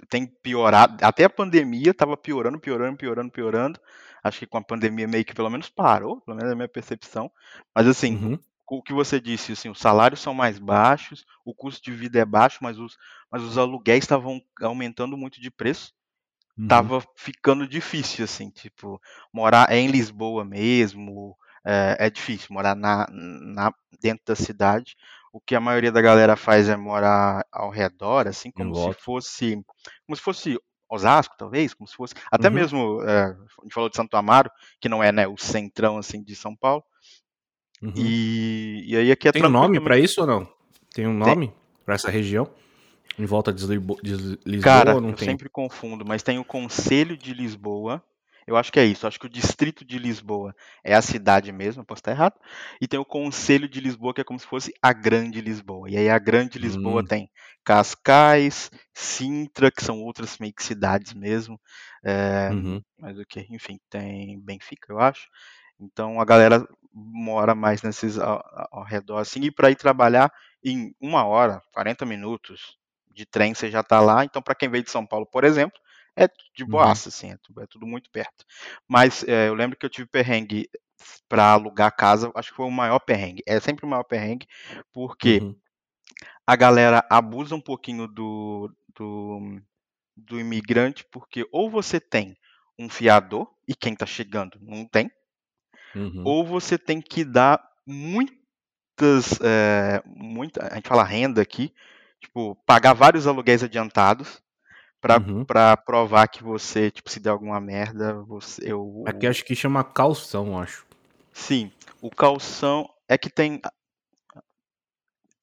tem piorado, até a pandemia estava piorando, piorando, piorando, piorando. Acho que com a pandemia meio que pelo menos parou, pelo menos é a minha percepção. Mas assim, uhum. o que você disse, assim, os salários são mais baixos, o custo de vida é baixo, mas os, mas os aluguéis estavam aumentando muito de preço. Uhum. Tava ficando difícil, assim, tipo, morar em Lisboa mesmo, é, é difícil morar na, na, dentro da cidade o que a maioria da galera faz é morar ao redor, assim, como se fosse. Como se fosse Osasco, talvez, como se fosse. Até uhum. mesmo. É, a gente falou de Santo Amaro, que não é né, o centrão assim de São Paulo. Uhum. E, e aí aqui é Tem um nome para isso ou não? Tem um nome? para essa região? Em volta de Lisboa, de Lisboa Cara, não eu tem? sempre confundo, mas tem o Conselho de Lisboa. Eu acho que é isso. Eu acho que o Distrito de Lisboa é a cidade mesmo, posso estar errado. E tem o Conselho de Lisboa, que é como se fosse a Grande Lisboa. E aí a Grande Lisboa Hum. tem Cascais, Sintra, que são outras meio que cidades mesmo. É, Uhum. mas o que? Enfim, tem Benfica, eu acho. Então a galera mora mais nesses ao, ao redor assim. E para ir trabalhar em uma hora, 40 minutos de trem, você já está lá. Então, para quem veio de São Paulo, por exemplo, é de Uhum. boaça, assim, é tudo, é tudo muito perto. Mas é, eu lembro que eu tive perrengue para alugar casa, acho que foi o maior perrengue. É sempre o maior perrengue, porque Uhum. a galera abusa um pouquinho do, do, do imigrante, porque ou você tem um fiador, e quem está chegando não tem, Uhum. ou você tem que dar muitas, é, muita, a gente fala renda aqui, tipo, pagar vários aluguéis adiantados para Uhum. provar que você, tipo, se der alguma merda, você, eu, Aqui acho que chama calção, acho. sim, o calção é que tem,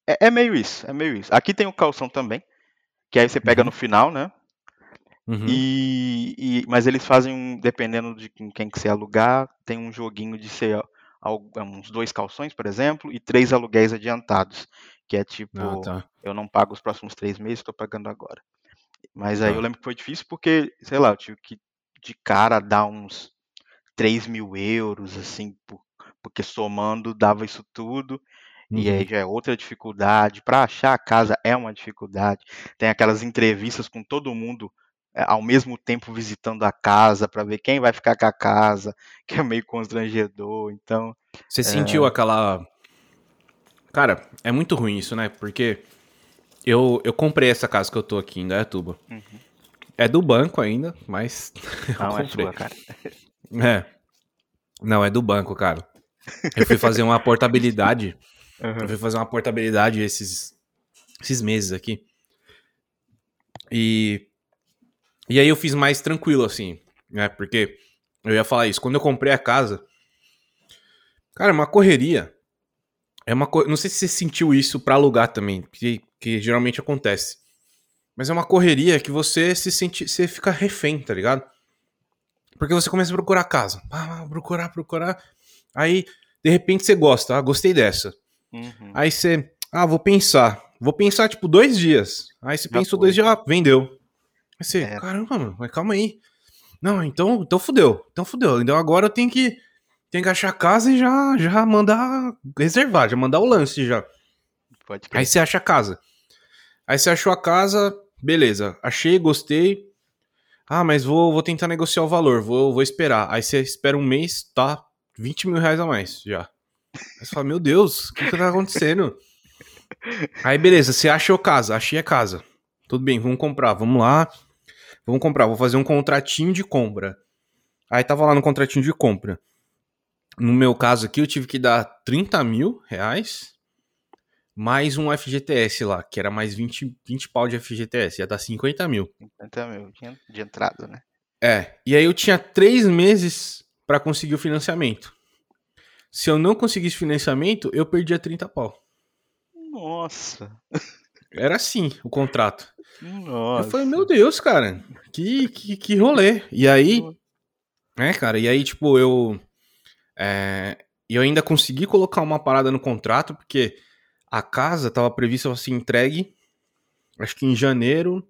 é, é meio isso, é meio isso. Aqui tem o calção também, que aí você pega Uhum. no final, né? Uhum. E, e- mas eles fazem, um, dependendo de quem que você alugar, tem um joguinho de ser al- uns dois calções, por exemplo, e três aluguéis adiantados, que é tipo, Ah, tá. eu não pago os próximos três meses, estou pagando agora. Mas aí eu lembro que foi difícil porque, sei lá, eu tive que de cara dar uns 3 mil euros, assim, por- porque somando dava isso tudo. E Uhum. aí já é outra dificuldade. Para achar a casa é uma dificuldade. Tem aquelas entrevistas com todo mundo é, ao mesmo tempo visitando a casa para ver quem vai ficar com a casa, que é meio constrangedor. Então, Você sentiu aquela. Cara, é muito ruim isso, né? Porque eu, eu comprei essa casa que eu tô aqui em Dayatuba. Uhum. É do banco ainda, mas. eu não é comprei. sua, cara. É. Não, é do banco, cara. Eu fui fazer uma portabilidade. Eu fui fazer uma portabilidade esses, esses meses aqui. E. E aí eu fiz mais tranquilo, assim, né? Porque eu ia falar isso. Quando eu comprei a casa. Cara, é uma correria. É uma co... Não sei se você sentiu isso pra alugar também, que, que geralmente acontece. Mas é uma correria que você se sente. Você fica refém, tá ligado? Porque você começa a procurar casa. Ah, procurar, procurar. Aí, de repente, você gosta. Ah, gostei dessa. Uhum. Aí você. Ah, vou pensar. Vou pensar, tipo, dois dias. Aí você Já pensou foi. dois dias, ah, vendeu. Aí você, É. caramba, mano, mas calma aí. Não, então, então fudeu. Então fudeu. Então agora eu tenho que. Tenho que achar a casa e já, já mandar reservar, já mandar o lance já. Pode crer. Aí você acha a casa. Aí você achou a casa, beleza. Achei, gostei. Ah, mas vou, vou tentar negociar o valor, vou, vou esperar. Aí você espera um mês, tá 20 mil reais a mais já. Aí você fala, meu Deus, o que que tá acontecendo? Aí beleza, você achou casa, achei a casa. Tudo bem, vamos comprar, vamos lá. Vamos comprar, vou fazer um contratinho de compra. Aí tava lá no contratinho de compra. No meu caso aqui, eu tive que dar 30 mil reais mais um FGTS lá, que era mais 20, 20 pau de FGTS, ia dar 50 mil. 50 mil de, entrada, né? É, e aí eu tinha três meses pra conseguir o financiamento. Se eu não conseguisse financiamento, eu perdia 30 pau. Nossa. Era assim o contrato. Nossa. Eu falei, meu Deus, cara, que, que, que rolê. E aí, é, cara, e aí, tipo, eu. É, eu ainda consegui colocar uma parada no contrato, porque a casa tava prevista pra ser entregue, acho que em janeiro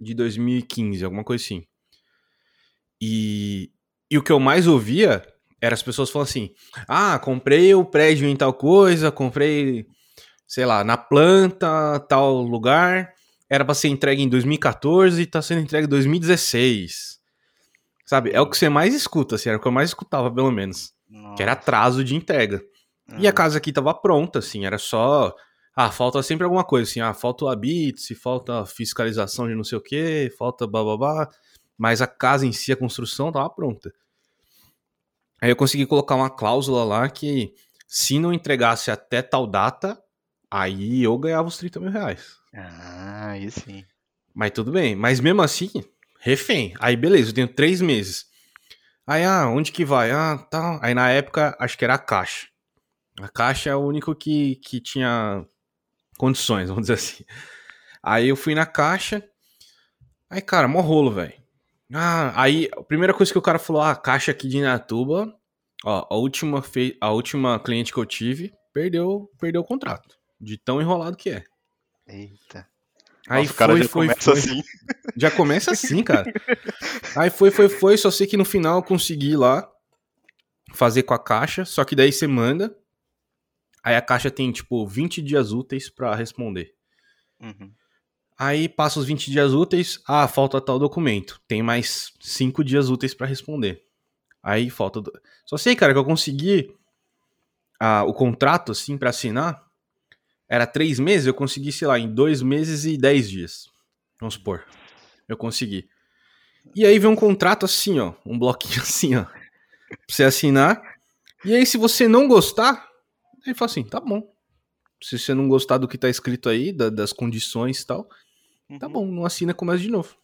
de 2015, alguma coisa assim. E, e o que eu mais ouvia era as pessoas falando assim: ah, comprei o prédio em tal coisa, comprei, sei lá, na planta, tal lugar era pra ser entregue em 2014 e tá sendo entregue em 2016. Sabe? É o que você mais escuta, assim, era o que eu mais escutava, pelo menos. Que era atraso de entrega. E a Uhum. casa aqui tava pronta, assim, era só. Ah, falta sempre alguma coisa, assim, ah, falta o habite, se falta fiscalização de não sei o que, falta bababá. Mas a casa em si, a construção, tava pronta. Aí eu consegui colocar uma cláusula lá que se não entregasse até tal data, aí eu ganhava os 30 mil reais. Ah, aí sim. Mas tudo bem. Mas mesmo assim, refém. Aí beleza, eu tenho três meses. Aí, ah, onde que vai? Ah, tá. Aí na época, acho que era a Caixa. A Caixa é o único que, que tinha condições, vamos dizer assim. Aí eu fui na caixa. Aí, cara, mó rolo, velho. Ah, aí a primeira coisa que o cara falou: ah, a caixa aqui de Inatuba, ó, a última, fe... a última cliente que eu tive perdeu, perdeu o contrato. De tão enrolado que é. Eita. Aí Nossa, foi, já foi, começa foi. assim. Já começa assim, cara. Aí foi, foi, foi. Só sei que no final eu consegui lá fazer com a caixa. Só que daí você manda. Aí a caixa tem, tipo, 20 dias úteis para responder. Uhum. Aí passa os 20 dias úteis. Ah, falta tal documento. Tem mais 5 dias úteis para responder. Aí falta. Só sei, cara, que eu consegui ah, o contrato, assim, para assinar era três meses, eu consegui, sei lá, em dois meses e dez dias. Vamos supor. Eu consegui. E aí vem um contrato assim, ó. Um bloquinho assim, ó. Pra você assinar. E aí, se você não gostar, ele fala assim: tá bom. Se você não gostar do que tá escrito aí, da, das condições e tal, tá uhum. bom, não assina, começa de novo.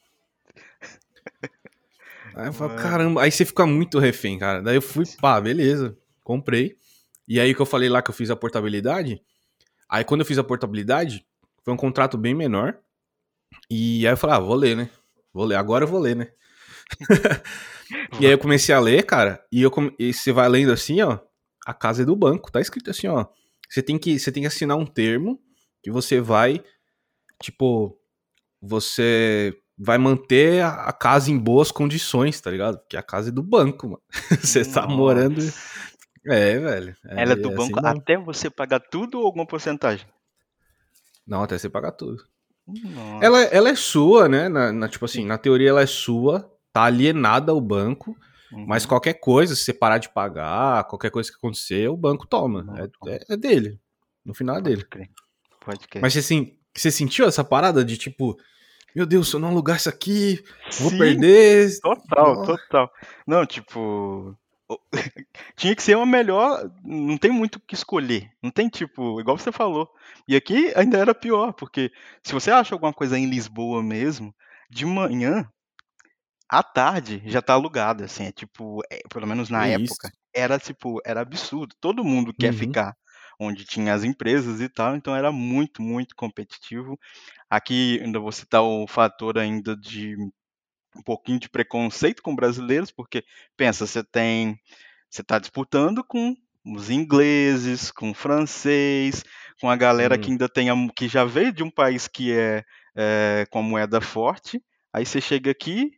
Aí eu falo, caramba, aí você fica muito refém, cara. Daí eu fui, pá, beleza, comprei. E aí que eu falei lá que eu fiz a portabilidade, Aí quando eu fiz a portabilidade, foi um contrato bem menor. E aí eu falei, ah, vou ler, né? Vou ler, agora eu vou ler, né? e aí eu comecei a ler, cara, e, eu, e você vai lendo assim, ó, a casa é do banco, tá escrito assim, ó. Você tem que, você tem que assinar um termo que você vai, tipo, você vai manter a, a casa em boas condições, tá ligado? Porque a casa é do banco, mano. você tá morando é, velho. É, Ela é do é banco assim até você pagar tudo ou alguma porcentagem? Não, até você pagar tudo. Ela, ela é sua, né? Na, na, tipo assim, na teoria ela é sua, tá alienada ao banco, uhum. mas qualquer coisa, se você parar de pagar, qualquer coisa que acontecer, o banco toma. É, é, é, dele. No final é dele. Pode crer. Pode crer. Mas assim, você sentiu essa parada de tipo, meu Deus, se eu não alugar isso aqui, vou Sim, perder. Total, total. Não, tipo, tinha que ser uma melhor. Não tem muito o que escolher. Não tem tipo, igual você falou. E aqui ainda era pior, porque se você acha alguma coisa em Lisboa mesmo, de manhã, à tarde já tá alugada, assim, é tipo, é, pelo menos na é época, isso. era tipo, era absurdo. Todo mundo quer uhum. ficar onde tinha as empresas e tal, então era muito, muito competitivo. Aqui ainda vou citar o fator ainda de um pouquinho de preconceito com brasileiros, porque pensa, você tem, você está disputando com os ingleses, com o francês, com a galera Sim. que ainda tem, a, que já veio de um país que é, é com a moeda forte, aí você chega aqui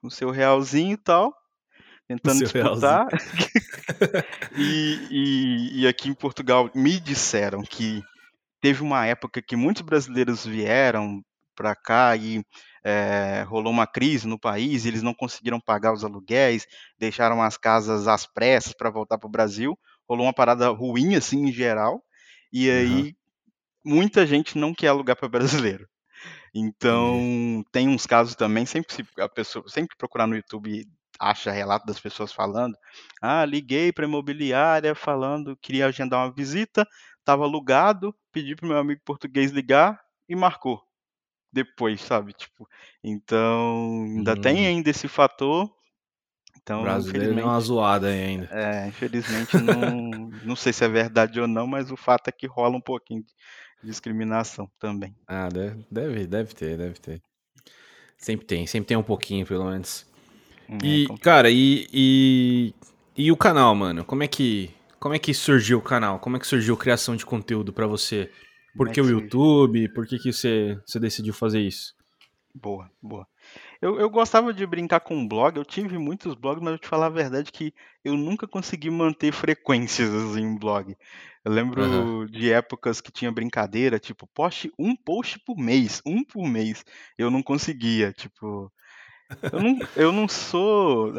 com o seu realzinho e tal, tentando disputar. e, e, e aqui em Portugal me disseram que teve uma época que muitos brasileiros vieram para cá e é, rolou uma crise no país, eles não conseguiram pagar os aluguéis, deixaram as casas às pressas para voltar para o Brasil, rolou uma parada ruim assim em geral, e aí uhum. muita gente não quer alugar para brasileiro. Então, uhum. tem uns casos também, sempre a pessoa, sempre procurar no YouTube acha relato das pessoas falando: "Ah, liguei para imobiliária falando, queria agendar uma visita, estava alugado, pedi para meu amigo português ligar e marcou depois, sabe? Tipo, então ainda hum. tem ainda esse fator. Então, brasileiro é uma zoada aí ainda. É, infelizmente não, não sei se é verdade ou não, mas o fato é que rola um pouquinho de discriminação também. Ah, deve, deve, deve ter, deve ter. Sempre tem, sempre tem um pouquinho, pelo menos. Hum, é, e, cara, e, e, e o canal, mano? Como é que como é que surgiu o canal? Como é que surgiu a criação de conteúdo para você? Por que o YouTube? Por que, que você, você decidiu fazer isso? Boa, boa. Eu, eu gostava de brincar com blog, eu tive muitos blogs, mas eu te falar a verdade que eu nunca consegui manter frequências assim, em blog. Eu lembro uhum. de épocas que tinha brincadeira, tipo, poste um post por mês, um por mês. Eu não conseguia, tipo. Eu não, eu não sou.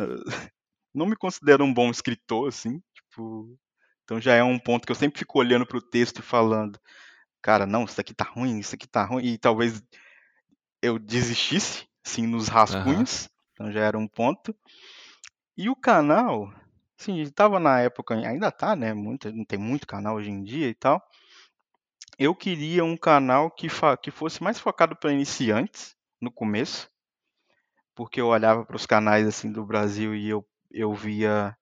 Não me considero um bom escritor, assim, tipo. Então já é um ponto que eu sempre fico olhando para o texto e falando cara, não, isso aqui tá ruim, isso aqui tá ruim, e talvez eu desistisse, sim, nos rascunhos, uhum. então já era um ponto. E o canal, sim, estava na época, ainda tá, né, muito, tem muito canal hoje em dia e tal. Eu queria um canal que, que fosse mais focado para iniciantes, no começo, porque eu olhava para os canais assim do Brasil e eu, eu via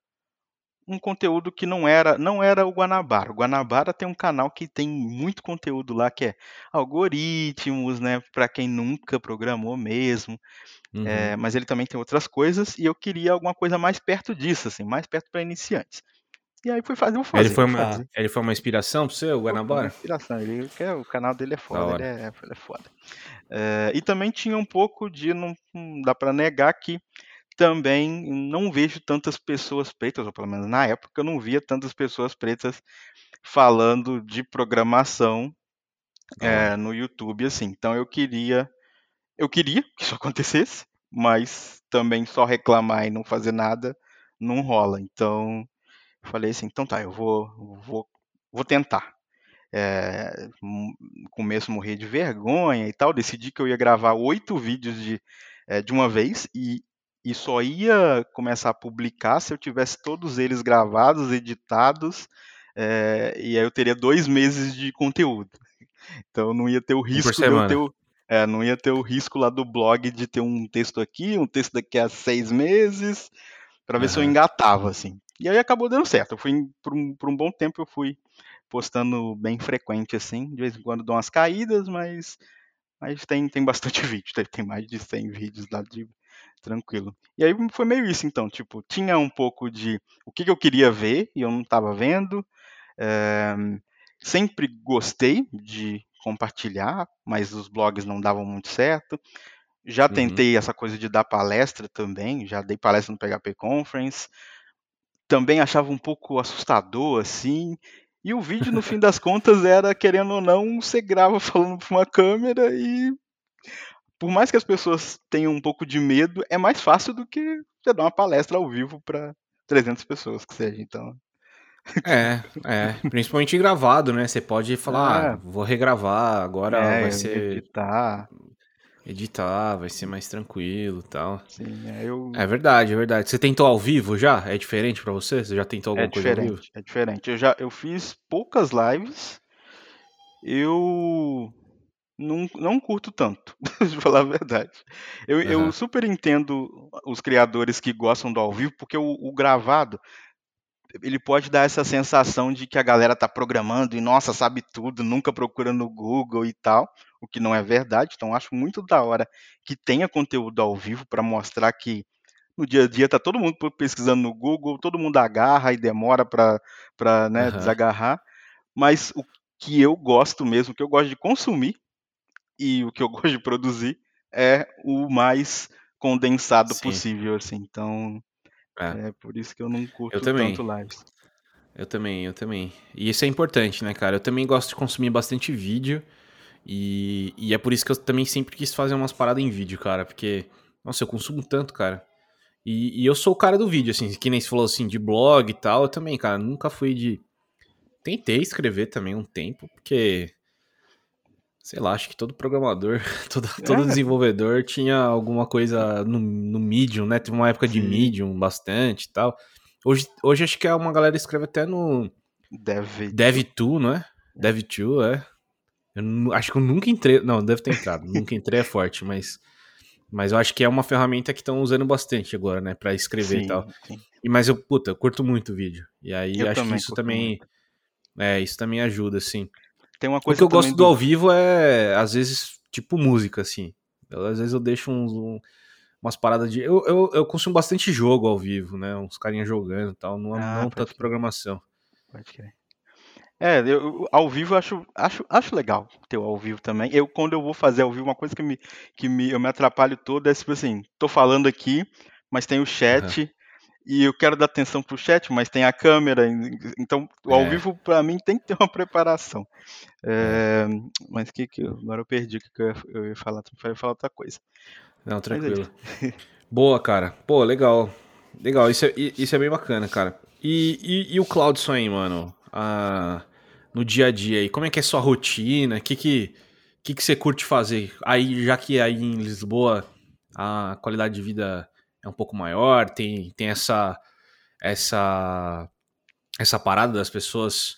um conteúdo que não era não era o Guanabara. O Guanabara tem um canal que tem muito conteúdo lá que é algoritmos, né, para quem nunca programou mesmo. Uhum. É, mas ele também tem outras coisas e eu queria alguma coisa mais perto disso, assim, mais perto para iniciantes. E aí fui fazer, um fazer. Ele foi uma, fazer. ele foi uma inspiração para você, o Guanabara? Uma inspiração, ele, o canal dele é foda, ele é, ele é, foda. É, e também tinha um pouco de, não, não dá para negar que também não vejo tantas pessoas pretas, ou pelo menos na época eu não via tantas pessoas pretas falando de programação é, no YouTube assim. Então eu queria, eu queria que isso acontecesse, mas também só reclamar e não fazer nada não rola. Então eu falei assim, então tá, eu vou, vou, vou tentar. É, começo morrer de vergonha e tal, decidi que eu ia gravar oito vídeos de, é, de uma vez e e só ia começar a publicar se eu tivesse todos eles gravados, editados, é, e aí eu teria dois meses de conteúdo. Então não ia ter o risco de eu ter o, é, não ia ter o risco lá do blog de ter um texto aqui, um texto daqui a seis meses, para ver uhum. se eu engatava, assim. E aí acabou dando certo. Eu fui, por um, por um bom tempo, eu fui postando bem frequente, assim. De vez em quando dou umas caídas, mas, mas tem, tem bastante vídeo. Tem mais de 100 vídeos lá de, tranquilo. E aí foi meio isso, então, tipo, tinha um pouco de o que, que eu queria ver e eu não estava vendo. É, sempre gostei de compartilhar, mas os blogs não davam muito certo. Já uhum. tentei essa coisa de dar palestra também, já dei palestra no PHP Conference. Também achava um pouco assustador, assim. E o vídeo, no fim das contas, era, querendo ou não, você grava falando para uma câmera e por mais que as pessoas tenham um pouco de medo, é mais fácil do que você dar uma palestra ao vivo para 300 pessoas, que seja. Então. É, é, principalmente gravado, né? Você pode falar, é. ah, vou regravar, agora é, vai ser. Editar. Editar, vai ser mais tranquilo tal. Sim, é, eu... é verdade, é verdade. Você tentou ao vivo já? É diferente para você? Você já tentou alguma é coisa ao vivo? É diferente. Eu já eu fiz poucas lives. Eu não, não curto tanto, de falar a verdade. Eu, uhum. eu, super entendo os criadores que gostam do ao vivo, porque o, o, gravado ele pode dar essa sensação de que a galera tá programando e nossa, sabe tudo, nunca procura no Google e tal, o que não é verdade. Então acho muito da hora que tenha conteúdo ao vivo para mostrar que no dia a dia tá todo mundo pesquisando no Google, todo mundo agarra e demora para né, uhum. desagarrar. Mas o que eu gosto mesmo, o que eu gosto de consumir, e o que eu gosto de produzir é o mais condensado Sim. possível, assim. Então, é. é. por isso que eu não curto eu também. tanto lives. Eu também, eu também. E isso é importante, né, cara? Eu também gosto de consumir bastante vídeo. E, e é por isso que eu também sempre quis fazer umas paradas em vídeo, cara. Porque, nossa, eu consumo tanto, cara. E, e eu sou o cara do vídeo, assim, que nem se falou assim, de blog e tal. Eu também, cara, nunca fui de. Tentei escrever também um tempo, porque Sei lá, acho que todo programador, todo, todo é. desenvolvedor tinha alguma coisa no, no Medium, né? Teve uma época de Sim. Medium bastante e tal. Hoje, hoje acho que é uma galera escreve até no Dev, Dev2, não é? Dev2, é. Eu acho que eu nunca entrei. Não, deve ter entrado. nunca entrei é forte, mas. Mas eu acho que é uma ferramenta que estão usando bastante agora, né? Pra escrever sim, e tal. Sim. E, mas eu, puta, eu curto muito o vídeo. E aí eu acho que isso também. Muito. É, isso também ajuda, assim. Tem uma coisa o que eu gosto do... do ao vivo é, às vezes, tipo música, assim. Eu, às vezes eu deixo uns, um, umas paradas de. Eu, eu, eu, consumo bastante jogo ao vivo, né? Uns carinhas jogando e tal. Não, ah, não tanto programação. Pode crer. É, eu, ao vivo eu acho, acho, acho legal ter o ao vivo também. Eu, quando eu vou fazer ao vivo, uma coisa que, me, que me, eu me atrapalho todo é tipo assim, tô falando aqui, mas tem o chat, uhum e eu quero dar atenção pro chat, mas tem a câmera, então o ao é. vivo para mim tem que ter uma preparação. É, mas que que eu, agora eu perdi o que eu ia, eu ia falar, eu ia falar outra coisa. Não, é tranquilo. Boa, cara. Pô, legal. Legal, isso é, isso é bem bacana, cara. E, e, e o Claudson aí, mano? Ah, no dia a dia aí, como é que é sua rotina? O que que, que que você curte fazer? Aí, já que aí em Lisboa a qualidade de vida é um pouco maior, tem, tem essa, essa, essa parada das pessoas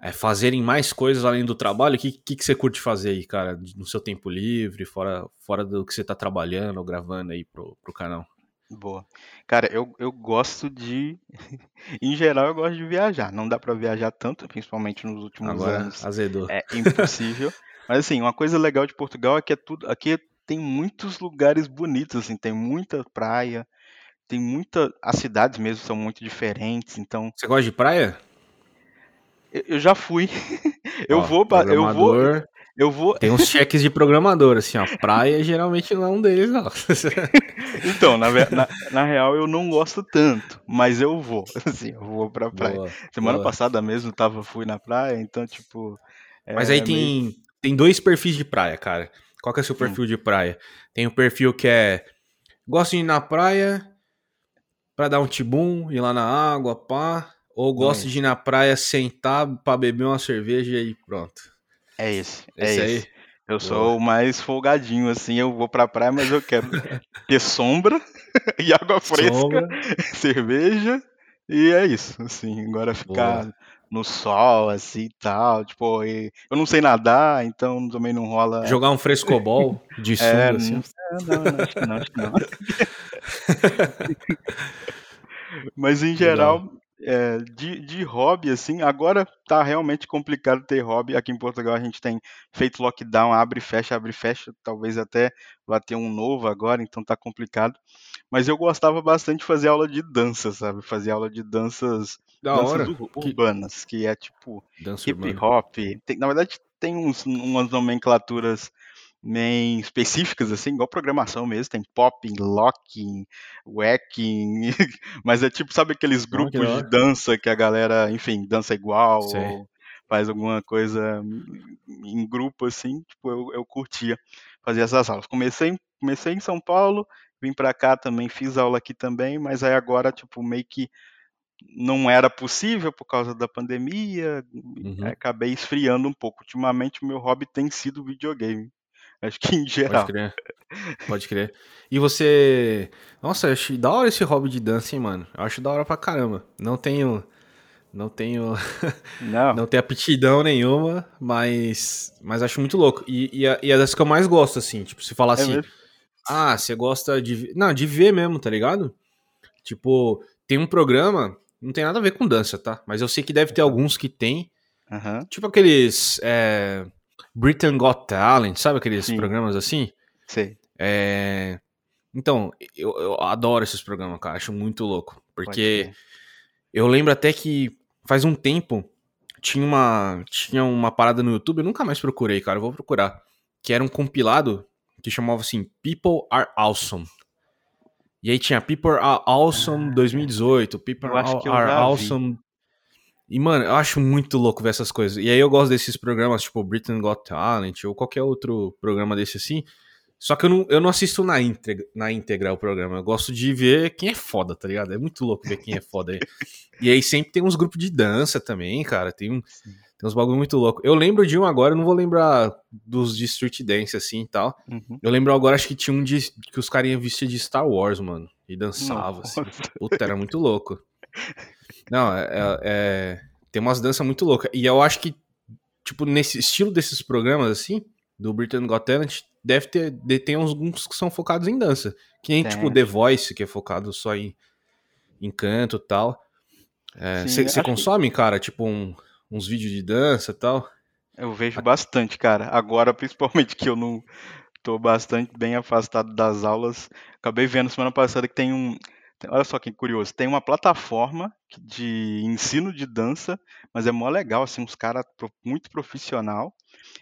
é, fazerem mais coisas além do trabalho. O que, que, que, você curte fazer aí, cara, no seu tempo livre, fora, fora do que você está trabalhando ou gravando aí pro, pro canal? Boa. Cara, eu, eu gosto de. em geral, eu gosto de viajar. Não dá para viajar tanto, principalmente nos últimos Agora, anos. Azedou. É impossível. Mas assim, uma coisa legal de Portugal é que é tudo. Aqui tem muitos lugares bonitos, assim, tem muita praia, tem muita. As cidades mesmo são muito diferentes, então. Você gosta de praia? Eu, já fui. eu Ó, vou, eu vou, eu vou. Tem uns cheques de programador, assim, ó. Praia geralmente não é um deles, não. então, na, na, na, real, eu não gosto tanto, mas eu vou. Assim, eu vou pra praia. Boa, Semana boa. passada mesmo tava, fui na praia, então, tipo. É, mas aí tem, meio... tem dois perfis de praia, cara. Qual que é o seu perfil hum. de praia? Tem o perfil que é. Gosto de ir na praia pra dar um tibum, ir lá na água, pá. Ou gosto de ir na praia, sentar pra beber uma cerveja e pronto. É esse. É esse, esse. aí. Eu sou o mais folgadinho, assim, eu vou pra praia, mas eu quero ter sombra e água fresca, sombra. cerveja, e é isso, assim, agora ficar Boa. No sol, assim, e tal, tipo, eu não sei nadar, então também não rola... Jogar um frescobol de sunga, é, assim? Não, não, acho que não, acho que não. mas em geral, é, de, de hobby, assim, agora tá realmente complicado ter hobby. Aqui em Portugal a gente tem feito lockdown, abre e fecha, abre e fecha. Talvez até vá ter um novo agora, então tá complicado. Mas eu gostava bastante de fazer aula de dança, sabe? Fazer aula de danças, da danças hora. urbanas, que, que é tipo Dança hip hop. Tem, na verdade, tem uns, umas nomenclaturas bem específicas, assim, igual programação mesmo, tem popping, locking, whacking, mas é tipo, sabe aqueles grupos de dança que a galera, enfim, dança igual, ou faz alguma coisa em grupo, assim, tipo, eu, eu curtia fazer essas aulas. Comecei, comecei em São Paulo, vim para cá também, fiz aula aqui também, mas aí agora, tipo, meio que não era possível por causa da pandemia, uhum. acabei esfriando um pouco. Ultimamente, o meu hobby tem sido videogame. Acho que em geral. Pode crer. Pode crer. E você. Nossa, eu acho da hora esse hobby de dança, hein, mano? Eu acho da hora pra caramba. Não tenho. Não tenho. Não. não tenho aptidão nenhuma, mas. Mas acho muito louco. E, e, a, e é das que eu mais gosto, assim. Tipo, se falar é assim. Mesmo? Ah, você gosta de. Não, de ver mesmo, tá ligado? Tipo, tem um programa. Não tem nada a ver com dança, tá? Mas eu sei que deve ter alguns que tem. Uhum. Tipo aqueles. É Britain Got Talent, sabe aqueles Sim. programas assim? Sim. É... Então, eu, eu, adoro esses programas, cara. Acho muito louco. Porque eu lembro até que faz um tempo tinha uma, tinha uma parada no YouTube, eu nunca mais procurei, cara. Eu vou procurar. Que era um compilado que chamava assim People Are Awesome. E aí tinha People Are Awesome 2018, People Are, Are Awesome e, mano, eu acho muito louco ver essas coisas. E aí eu gosto desses programas, tipo Britain Got Talent ou qualquer outro programa desse assim. Só que eu não, eu não assisto na íntegra, na íntegra o programa. Eu gosto de ver quem é foda, tá ligado? É muito louco ver quem é foda aí. e aí sempre tem uns grupos de dança também, cara. Tem, um, tem uns bagulho muito louco. Eu lembro de um agora, eu não vou lembrar dos de street dance assim e tal. Uhum. Eu lembro agora, acho que tinha um de, que os carinhas vestiam de Star Wars, mano. E dançava, assim. Puta, era muito louco. Não, é, é, é, tem umas danças muito loucas. E eu acho que, tipo, nesse estilo desses programas, assim, do Britain Got Talent, deve ter. Tem alguns que são focados em dança. Que nem, tipo, The Voice, que é focado só em, em canto e tal. Você é, consome, que... cara, tipo, um, uns vídeos de dança e tal? Eu vejo bastante, cara. Agora, principalmente que eu não tô bastante bem afastado das aulas. Acabei vendo semana passada que tem um. Olha só que curioso, tem uma plataforma de ensino de dança, mas é mó legal, assim, uns caras muito profissional.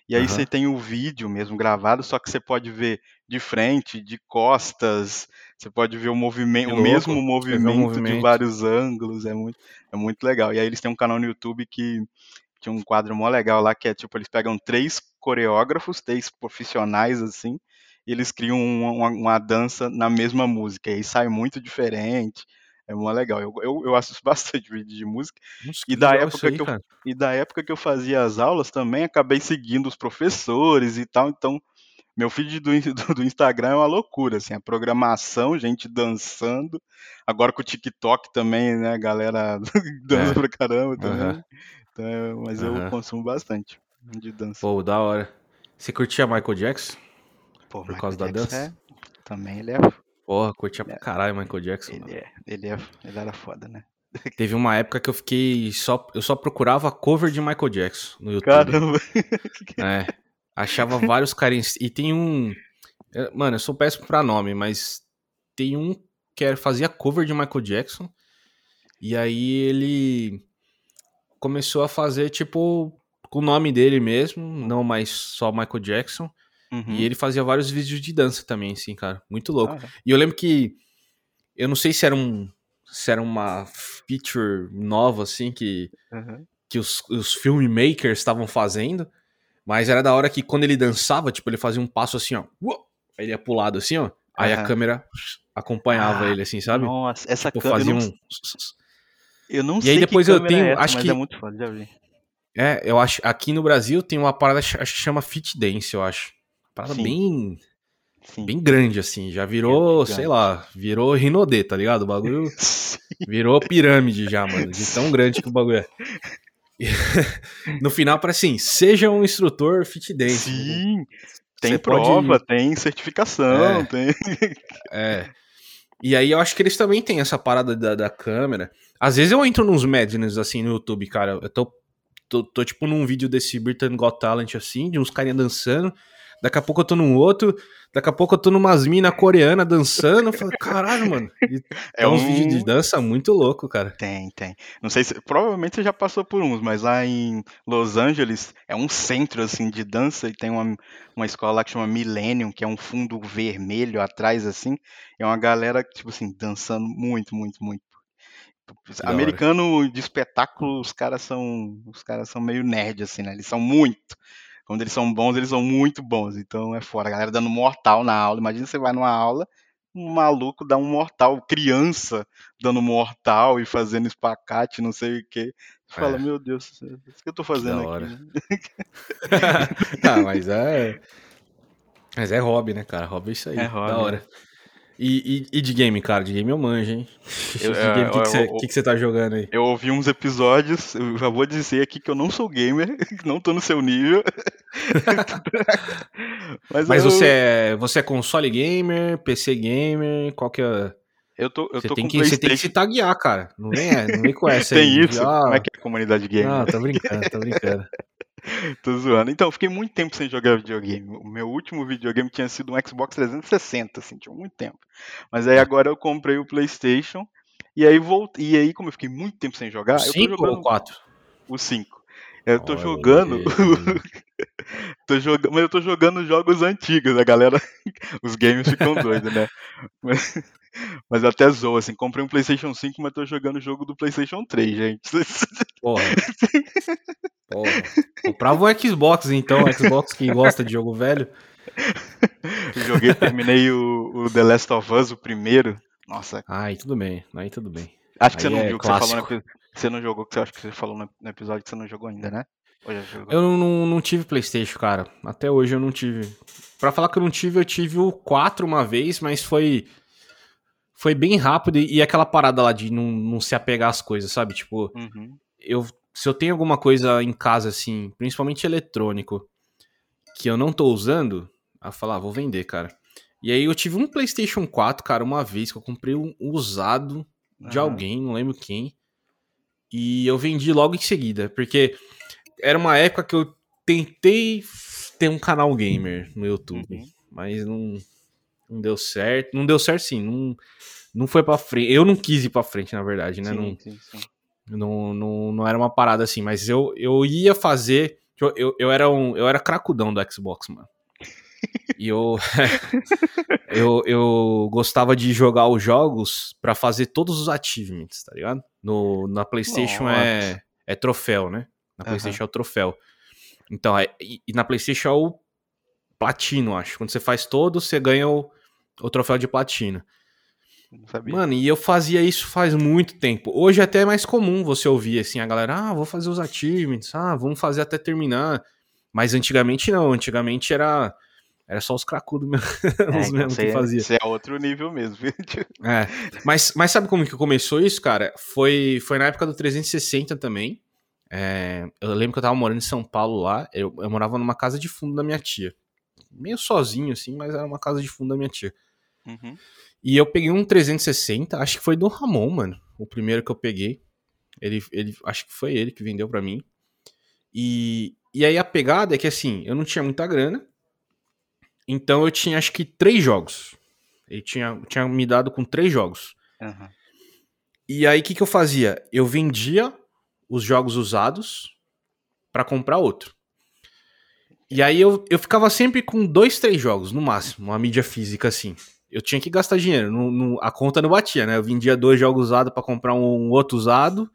E aí uhum. você tem o vídeo mesmo gravado, só que você pode ver de frente, de costas, você pode ver o movimento, o mesmo movimento, movimento, de vários ângulos, é muito, é muito legal. E aí eles têm um canal no YouTube que tinha um quadro mó legal lá que é tipo, eles pegam três coreógrafos, três profissionais assim, e eles criam uma, uma, dança na mesma música. E aí sai muito diferente. É muito legal. Eu, eu, eu assisto bastante vídeo de música. Nossa, e, da época aí, que eu, e da época que eu fazia as aulas também, acabei seguindo os professores e tal. Então, meu feed do, do, do, Instagram é uma loucura, assim, a programação, gente dançando. Agora com o TikTok também, né, galera dança é. pra caramba também. Uhum. Então, mas uhum. eu consumo bastante de dança. Pô, da hora. Você curtia Michael Jackson? Pô, por causa da dança? É, também ele é. Porra, curtia pra caralho Michael Jackson. Ele, é, ele, é, ele era foda, né? Teve uma época que eu fiquei só. Eu só procurava cover de Michael Jackson no YouTube. Caramba! É. Achava vários carinhos. E tem um. Mano, eu sou péssimo pra nome, mas tem um que fazia cover de Michael Jackson. E aí ele começou a fazer, tipo, com o nome dele mesmo, não mais só Michael Jackson. Uhum. E ele fazia vários vídeos de dança também, assim, cara. Muito louco. Ah, é. E eu lembro que. Eu não sei se era um. Se era uma feature nova, assim, que, uhum. que os, os filmmakers estavam fazendo. Mas era da hora que quando ele dançava, tipo, ele fazia um passo assim, ó. Aí ele ia pro lado assim, ó. Aí uhum. a câmera acompanhava ah, ele, assim, sabe? Nossa, essa tipo, câmera. Fazia eu não, um... eu não e aí depois eu tenho. É essa, acho que. É muito foda, já vi. É, eu acho. Aqui no Brasil tem uma parada que chama Fit Dance, eu acho. Parada Sim. bem. Sim. Bem grande, assim. Já virou, sei lá, virou Rinodê, tá ligado? O bagulho virou pirâmide já, mano. De tão grande que o bagulho é. no final, para assim, seja um instrutor fit dance. Sim, tem prova, pode... tem certificação, é. tem. É. E aí eu acho que eles também têm essa parada da, da câmera. Às vezes eu entro nos madness assim no YouTube, cara. Eu tô, tô, tô tipo num vídeo desse Britain Got Talent assim, de uns carinha dançando. Daqui a pouco eu tô num outro, daqui a pouco eu tô numas minas coreanas dançando. Eu falo, caralho, mano. E é uns um... vídeos de dança muito louco, cara. Tem, tem. Não sei se. Provavelmente você já passou por uns, mas lá em Los Angeles é um centro assim de dança e tem uma, uma escola lá que chama Millennium, que é um fundo vermelho atrás, assim. É uma galera, tipo assim, dançando muito, muito, muito. Que Americano de espetáculo, os caras são. Os caras são meio nerd, assim, né? Eles são muito. Quando eles são bons, eles são muito bons. Então é fora. A galera dando mortal na aula. Imagina você vai numa aula, um maluco dá um mortal, criança dando mortal e fazendo espacate, não sei o que. Você fala, é. meu Deus, o que eu tô fazendo aqui? Né? ah, mas é. Mas é hobby, né, cara? Hobby é isso aí. É hobby. Da hora. E, e, e, de game, cara? De game eu manjo, hein? Eu, de game, o que, que, que, você tá jogando aí? Eu ouvi uns episódios, eu já vou dizer aqui que eu não sou gamer, não tô no seu nível. Mas, Mas eu... você, é, você é console gamer, PC gamer, qual que é... Eu tô, eu você, tô tem que, você tem que se taguear, cara. Não vem, é, não vem com essa Tem aí, isso? Já... Como é que é a comunidade gamer? Não, tô brincando, tô brincando. Tô zoando. Então, eu fiquei muito tempo sem jogar videogame. O meu último videogame tinha sido um Xbox 360, assim, tinha muito tempo. Mas aí agora eu comprei o PlayStation. E aí voltei. E aí, como eu fiquei muito tempo sem jogar, o eu tô jogando. Ou 4? O 5. Eu tô Olha jogando. tô. Mas eu tô jogando jogos antigos, a galera. Os games ficam doidos, né? Mas, mas até zoa, assim. Comprei um PlayStation 5, mas tô jogando o jogo do PlayStation 3, gente. Porra. Porra. Comprava o Xbox, então. Xbox que gosta de jogo velho. Joguei, terminei o, o, The Last of Us, o primeiro. Nossa. Aí tudo bem, aí tudo bem. Acho que aí você não é viu o que você falou, você não jogou, que você acho que você falou no episódio que você não jogou ainda, né? Eu não, não, não, tive Playstation, cara. Até hoje eu não tive. Pra falar que eu não tive, eu tive o 4 uma vez, mas foi foi bem rápido e, aquela parada lá de não, não se apegar às coisas, sabe? Tipo, uhum. eu, se eu tenho alguma coisa em casa, assim, principalmente eletrônico, que eu não tô usando, a falar, ah, vou vender, cara. E aí eu tive um PlayStation 4, cara, uma vez que eu comprei um usado de uhum. alguém, não lembro quem. E eu vendi logo em seguida, porque era uma época que eu tentei ter um canal gamer no YouTube, uhum. mas não, não deu certo. Não deu certo, sim. Não, não foi pra frente. Eu não quis ir pra frente, na verdade, né? Sim, não, sim, sim. Não, não, não era uma parada assim, mas eu, eu ia fazer. Eu, eu, eu, era um, eu era cracudão do Xbox, mano. E eu, eu, eu gostava de jogar os jogos para fazer todos os achievements, tá ligado? No, na PlayStation é, é troféu, né? Na PlayStation uhum. é o troféu. Então, é, e, e, na PlayStation é o platino, acho. Quando você faz todo, você ganha o, o troféu de platina. Mano, e eu fazia isso faz muito tempo. Hoje é até mais comum você ouvir assim a galera, ah, vou fazer os achievements, ah, vamos fazer até terminar. Mas antigamente não, antigamente era era só os cracudos mesmo, é, os mesmos que fazia. Isso é outro nível mesmo. é, mas, mas sabe como que começou isso, cara? Foi, foi na época do 360 também. É, eu lembro que eu tava morando em São Paulo lá, eu, eu morava numa casa de fundo da minha tia. Meio sozinho assim, mas era uma casa de fundo da minha tia. Uhum. E eu peguei um 360, acho que foi do Ramon, mano. O primeiro que eu peguei. Ele, ele, acho que foi ele que vendeu para mim. E, e aí a pegada é que assim, eu não tinha muita grana. Então eu tinha acho que três jogos. Ele tinha, tinha me dado com três jogos. Uhum. E aí o que, que eu fazia? Eu vendia os jogos usados para comprar outro. E aí eu, eu ficava sempre com dois, três jogos, no máximo, uma mídia física assim. Eu tinha que gastar dinheiro, no, no, a conta não batia, né? Eu vendia dois jogos usados para comprar um, outro usado,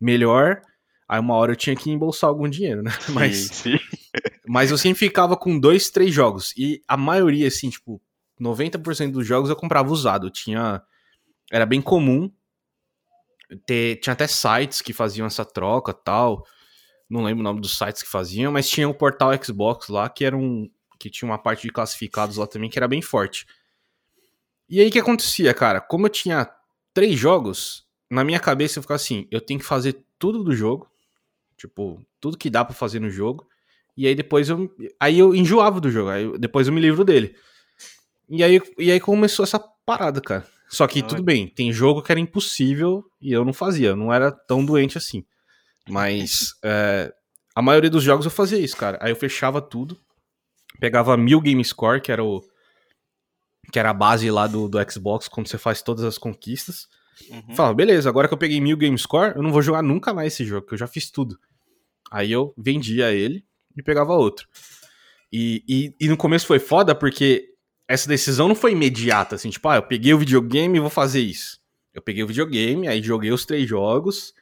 melhor. Aí uma hora eu tinha que embolsar algum dinheiro, né? Mas, sim, sim. mas eu sempre ficava com dois, três jogos. E a maioria, assim, tipo, 90% dos jogos eu comprava usado. Tinha. Era bem comum. Ter, tinha até sites que faziam essa troca tal não lembro o nome dos sites que faziam, mas tinha o portal Xbox lá, que era um. que tinha uma parte de classificados lá também, que era bem forte. E aí o que acontecia, cara? Como eu tinha três jogos, na minha cabeça eu ficava assim, eu tenho que fazer tudo do jogo. Tipo, tudo que dá para fazer no jogo. E aí depois eu. Aí eu enjoava do jogo. Aí eu, depois eu me livro dele. E aí, e aí começou essa parada, cara. Só que tudo bem, tem jogo que era impossível e eu não fazia, eu não era tão doente assim. Mas é, a maioria dos jogos eu fazia isso, cara. Aí eu fechava tudo, pegava mil game score, que era o que era a base lá do, do Xbox quando você faz todas as conquistas. Uhum. Falava, beleza, agora que eu peguei mil game score, eu não vou jogar nunca mais esse jogo, porque eu já fiz tudo. Aí eu vendia ele e pegava outro. E, e, e no começo foi foda porque essa decisão não foi imediata, assim, tipo, ah, eu peguei o videogame e vou fazer isso. Eu peguei o videogame, aí joguei os três jogos,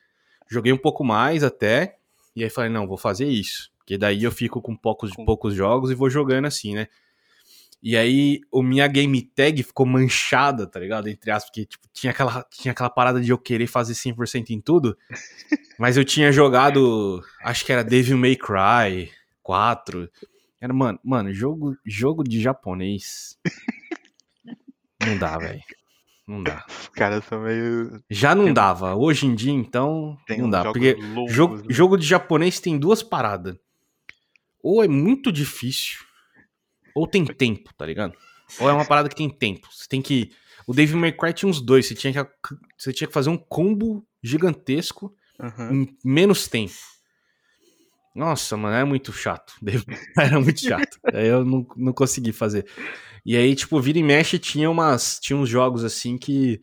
Joguei um pouco mais até, e aí falei, não, vou fazer isso. Porque daí eu fico com poucos, poucos jogos e vou jogando assim, né? E aí, o minha game tag ficou manchada, tá ligado? Entre aspas, porque tipo, tinha, aquela, tinha aquela parada de eu querer fazer 100% em tudo. mas eu tinha jogado, acho que era Devil May Cry 4. Era, mano, mano, jogo, jogo de japonês. Não dá, velho. Não dá. Os caras são meio. Já não dava. Hoje em dia, então, tem não dá. Porque loucos, jogo, né? jogo de japonês tem duas paradas. Ou é muito difícil, ou tem tempo, tá ligado? Ou é uma parada que tem tempo. Você tem que. O Dave May Cry tinha uns dois. Você tinha que, você tinha que fazer um combo gigantesco uhum. em menos tempo. Nossa, mano, é muito chato. Era muito chato. Aí eu não, não consegui fazer. E aí, tipo, vira e mexe tinha umas. Tinha uns jogos assim que.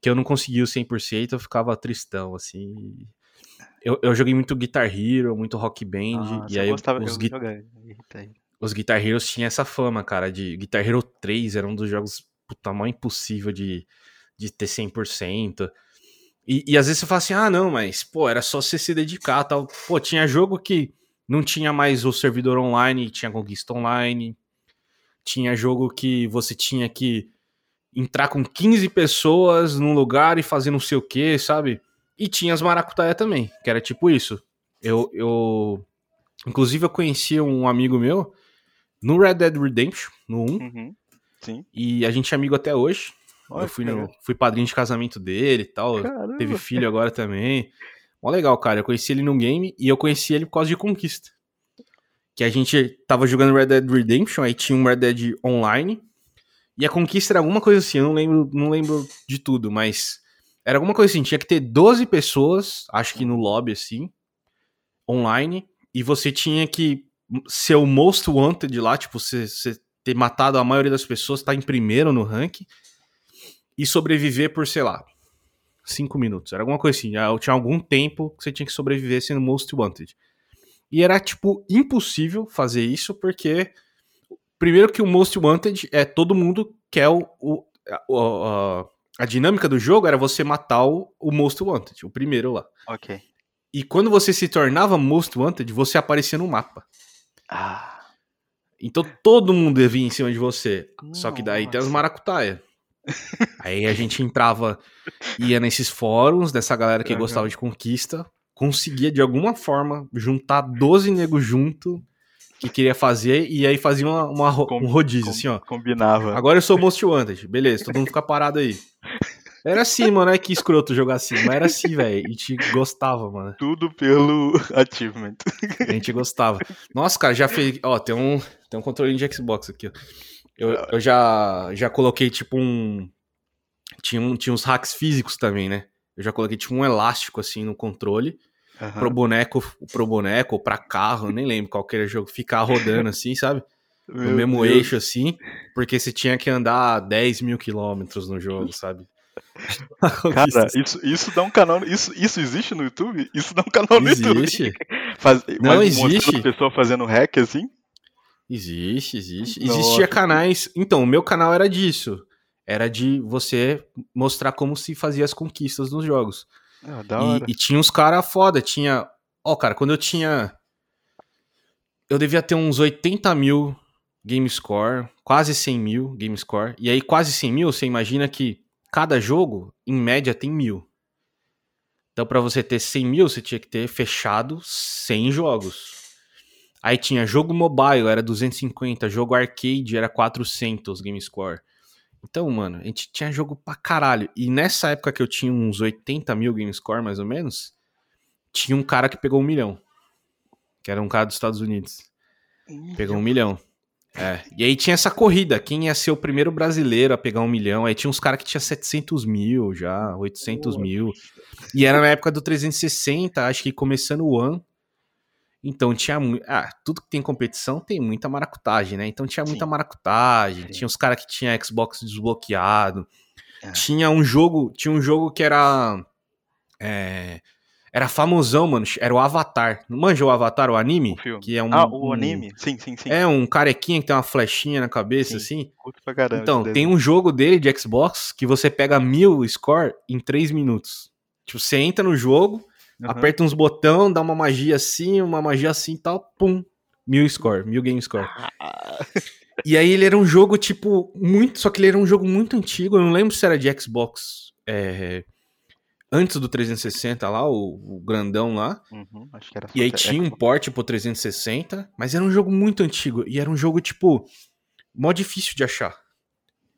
Que eu não conseguia o 100%, eu ficava tristão, assim. Eu, eu joguei muito Guitar Hero, muito Rock Band. Ah, e aí gostava, os, gui os Guitar Heroes tinham essa fama, cara, de Guitar Hero 3 era um dos jogos puta mais impossível de, de ter 100%. E, e às vezes você fala assim, ah, não, mas, pô, era só você se dedicar tal. Pô, tinha jogo que não tinha mais o servidor online, tinha conquista online. Tinha jogo que você tinha que entrar com 15 pessoas num lugar e fazer não sei o que, sabe? E tinha as maracutaia também, que era tipo isso. Eu, eu. Inclusive, eu conhecia um amigo meu no Red Dead Redemption, no 1. Uhum, sim. E a gente é amigo até hoje. Olha, eu fui, no, fui padrinho de casamento dele e tal. Caramba. Teve filho agora também. Mó legal, cara. Eu conheci ele no game e eu conheci ele por causa de conquista que a gente tava jogando Red Dead Redemption, aí tinha um Red Dead Online, e a conquista era alguma coisa assim, eu não lembro, não lembro de tudo, mas era alguma coisa assim, tinha que ter 12 pessoas, acho que no lobby assim, online, e você tinha que ser o most wanted lá, tipo, você, ter matado a maioria das pessoas, tá em primeiro no ranking, e sobreviver por, sei lá, 5 minutos. Era alguma coisa assim, tinha algum tempo que você tinha que sobreviver sendo most wanted. E era, tipo, impossível fazer isso, porque. Primeiro que o Most Wanted é todo mundo quer o. o a, a, a, dinâmica do jogo era você matar o, o Most Wanted, o primeiro lá. Ok. E quando você se tornava Most Wanted, você aparecia no mapa. Ah. Então todo mundo ia vir em cima de você. Nossa. Só que daí tem as maracutaia. Aí a gente entrava, ia nesses fóruns dessa galera que uhum. gostava de conquista, conseguia de alguma forma juntar 12 negros junto que queria fazer e aí fazia uma, uma um rodízio, com, assim, ó. Combinava. Agora eu sou Most Wanted, beleza, todo mundo fica parado aí. Era assim, mano, é que escroto jogar assim, mas era assim, velho, e te gostava, mano. Tudo pelo achievement. A gente gostava. Nossa, cara, já fez, ó, tem um, tem um controle de Xbox aqui, ó. Eu, eu já, já coloquei, tipo, um, tinha, tinha uns hacks físicos também, né? Eu já coloquei tipo um elástico assim no controle. Uhum. Pro boneco, pro boneco ou pra carro, nem lembro qual que era o jogo, ficar rodando assim, sabe? no mesmo Deus. eixo assim, porque você tinha que andar 10 mil quilômetros no jogo, sabe? Cara, isso, isso dá um canal. Isso, isso existe no YouTube? Isso dá um canal no existe. YouTube. Faz, Não existe. pessoa fazendo hack assim? Existe, existe. Nossa. Existia canais. Então, o meu canal era disso. Era de você mostrar como se fazia as conquistas nos jogos. Ah. E, e tinha uns caras foda. Tinha. Ó, cara, quando eu tinha. Eu devia ter uns 80 mil game score, quase 100 mil game score. E aí, quase 100 mil, você imagina que cada jogo, em média, tem mil. Então, para você ter 100 mil, você tinha que ter fechado 100 jogos. Aí tinha jogo mobile, era 250, jogo arcade era 400 game score. Então, mano, a gente tinha jogo pra caralho. E nessa época que eu tinha uns 80 mil game score, mais ou menos, tinha um cara que pegou um milhão. Que era um cara dos Estados Unidos. Pegou um milhão. É, e aí tinha essa corrida, quem ia ser o primeiro brasileiro a pegar um milhão, aí tinha uns caras que tinha 700 mil já, 800 Poxa. mil, e era na época do 360, acho que começando o ano, então tinha, ah, tudo que tem competição tem muita maracutagem, né, então tinha muita Sim. maracutagem, Sim. tinha os caras que tinha Xbox desbloqueado, é. tinha um jogo, tinha um jogo que era... É, era famosão, mano. Era o Avatar. Não manja o Avatar, o anime? O que é um, ah, o anime? Sim, sim, sim. É um carequinha que tem uma flechinha na cabeça, sim, assim. Curto pra caramba. Então, tem um jogo dele de Xbox que você pega mil score em três minutos. Tipo, você entra no jogo, uhum. aperta uns botão, dá uma magia assim, uma magia assim e tal, pum. Mil score, mil game score. e aí ele era um jogo, tipo, muito. Só que ele era um jogo muito antigo. Eu não lembro se era de Xbox. É, antes do 360 lá, o, o grandão lá. Uhum, e aí tinha um porte pro 360, mas era um jogo muito antigo. E era um jogo, tipo, mó difícil de achar.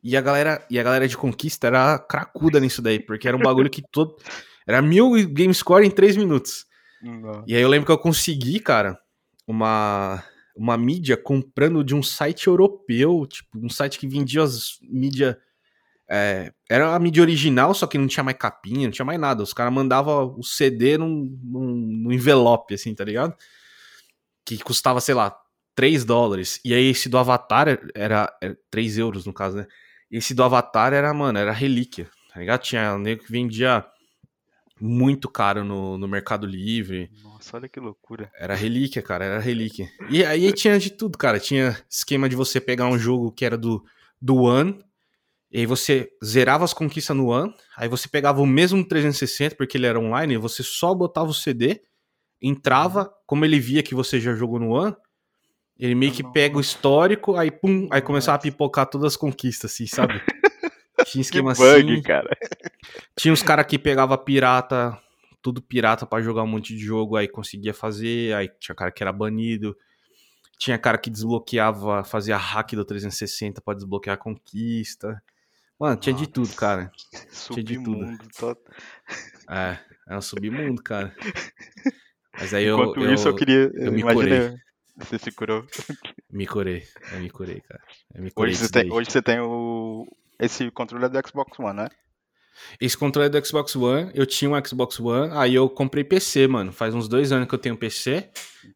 E a galera, e a galera de conquista era cracuda nisso daí, porque era um bagulho que todo. Era mil game score em três minutos. Não. E aí eu lembro que eu consegui, cara, uma, uma mídia comprando de um site europeu, tipo, um site que vendia as mídias é, era a mídia original, só que não tinha mais capinha, não tinha mais nada. Os caras mandavam o CD num, num, num, envelope, assim, tá ligado? Que custava, sei lá, 3 dólares. E aí esse do Avatar era, era 3 euros, no caso, né? Esse do Avatar era, mano, era relíquia, tá ligado? Tinha nego que vendia muito caro no, no Mercado Livre. Nossa, olha que loucura. Era relíquia, cara, era relíquia. E aí tinha de tudo, cara. Tinha esquema de você pegar um jogo que era do, do One e aí você zerava as conquistas no One, aí você pegava o mesmo 360, porque ele era online, você só botava o CD, entrava, uhum. como ele via que você já jogou no One, ele meio que pega o histórico, aí pum, aí começava a pipocar todas as conquistas, assim, sabe? Tinha esquema que bug, assim. cara. Tinha uns caras que pegava pirata, tudo pirata para jogar um monte de jogo, aí conseguia fazer, aí tinha cara que era banido. Tinha cara que desbloqueava, fazia hack do 360 para desbloquear a conquista. Mano, tinha Nossa, de tudo, cara. Tinha de tudo. Tô... É, é um submundo, cara. Mas aí Enquanto eu. isso, eu, queria. Eu me curei. Você se curou. Me curei. Eu me curei, cara. Me curei hoje, você tem, hoje você tem o. Esse controle é do Xbox One, né? Esse controle é do Xbox One. Eu tinha um Xbox One, aí eu comprei PC, mano. Faz uns dois anos que eu tenho PC.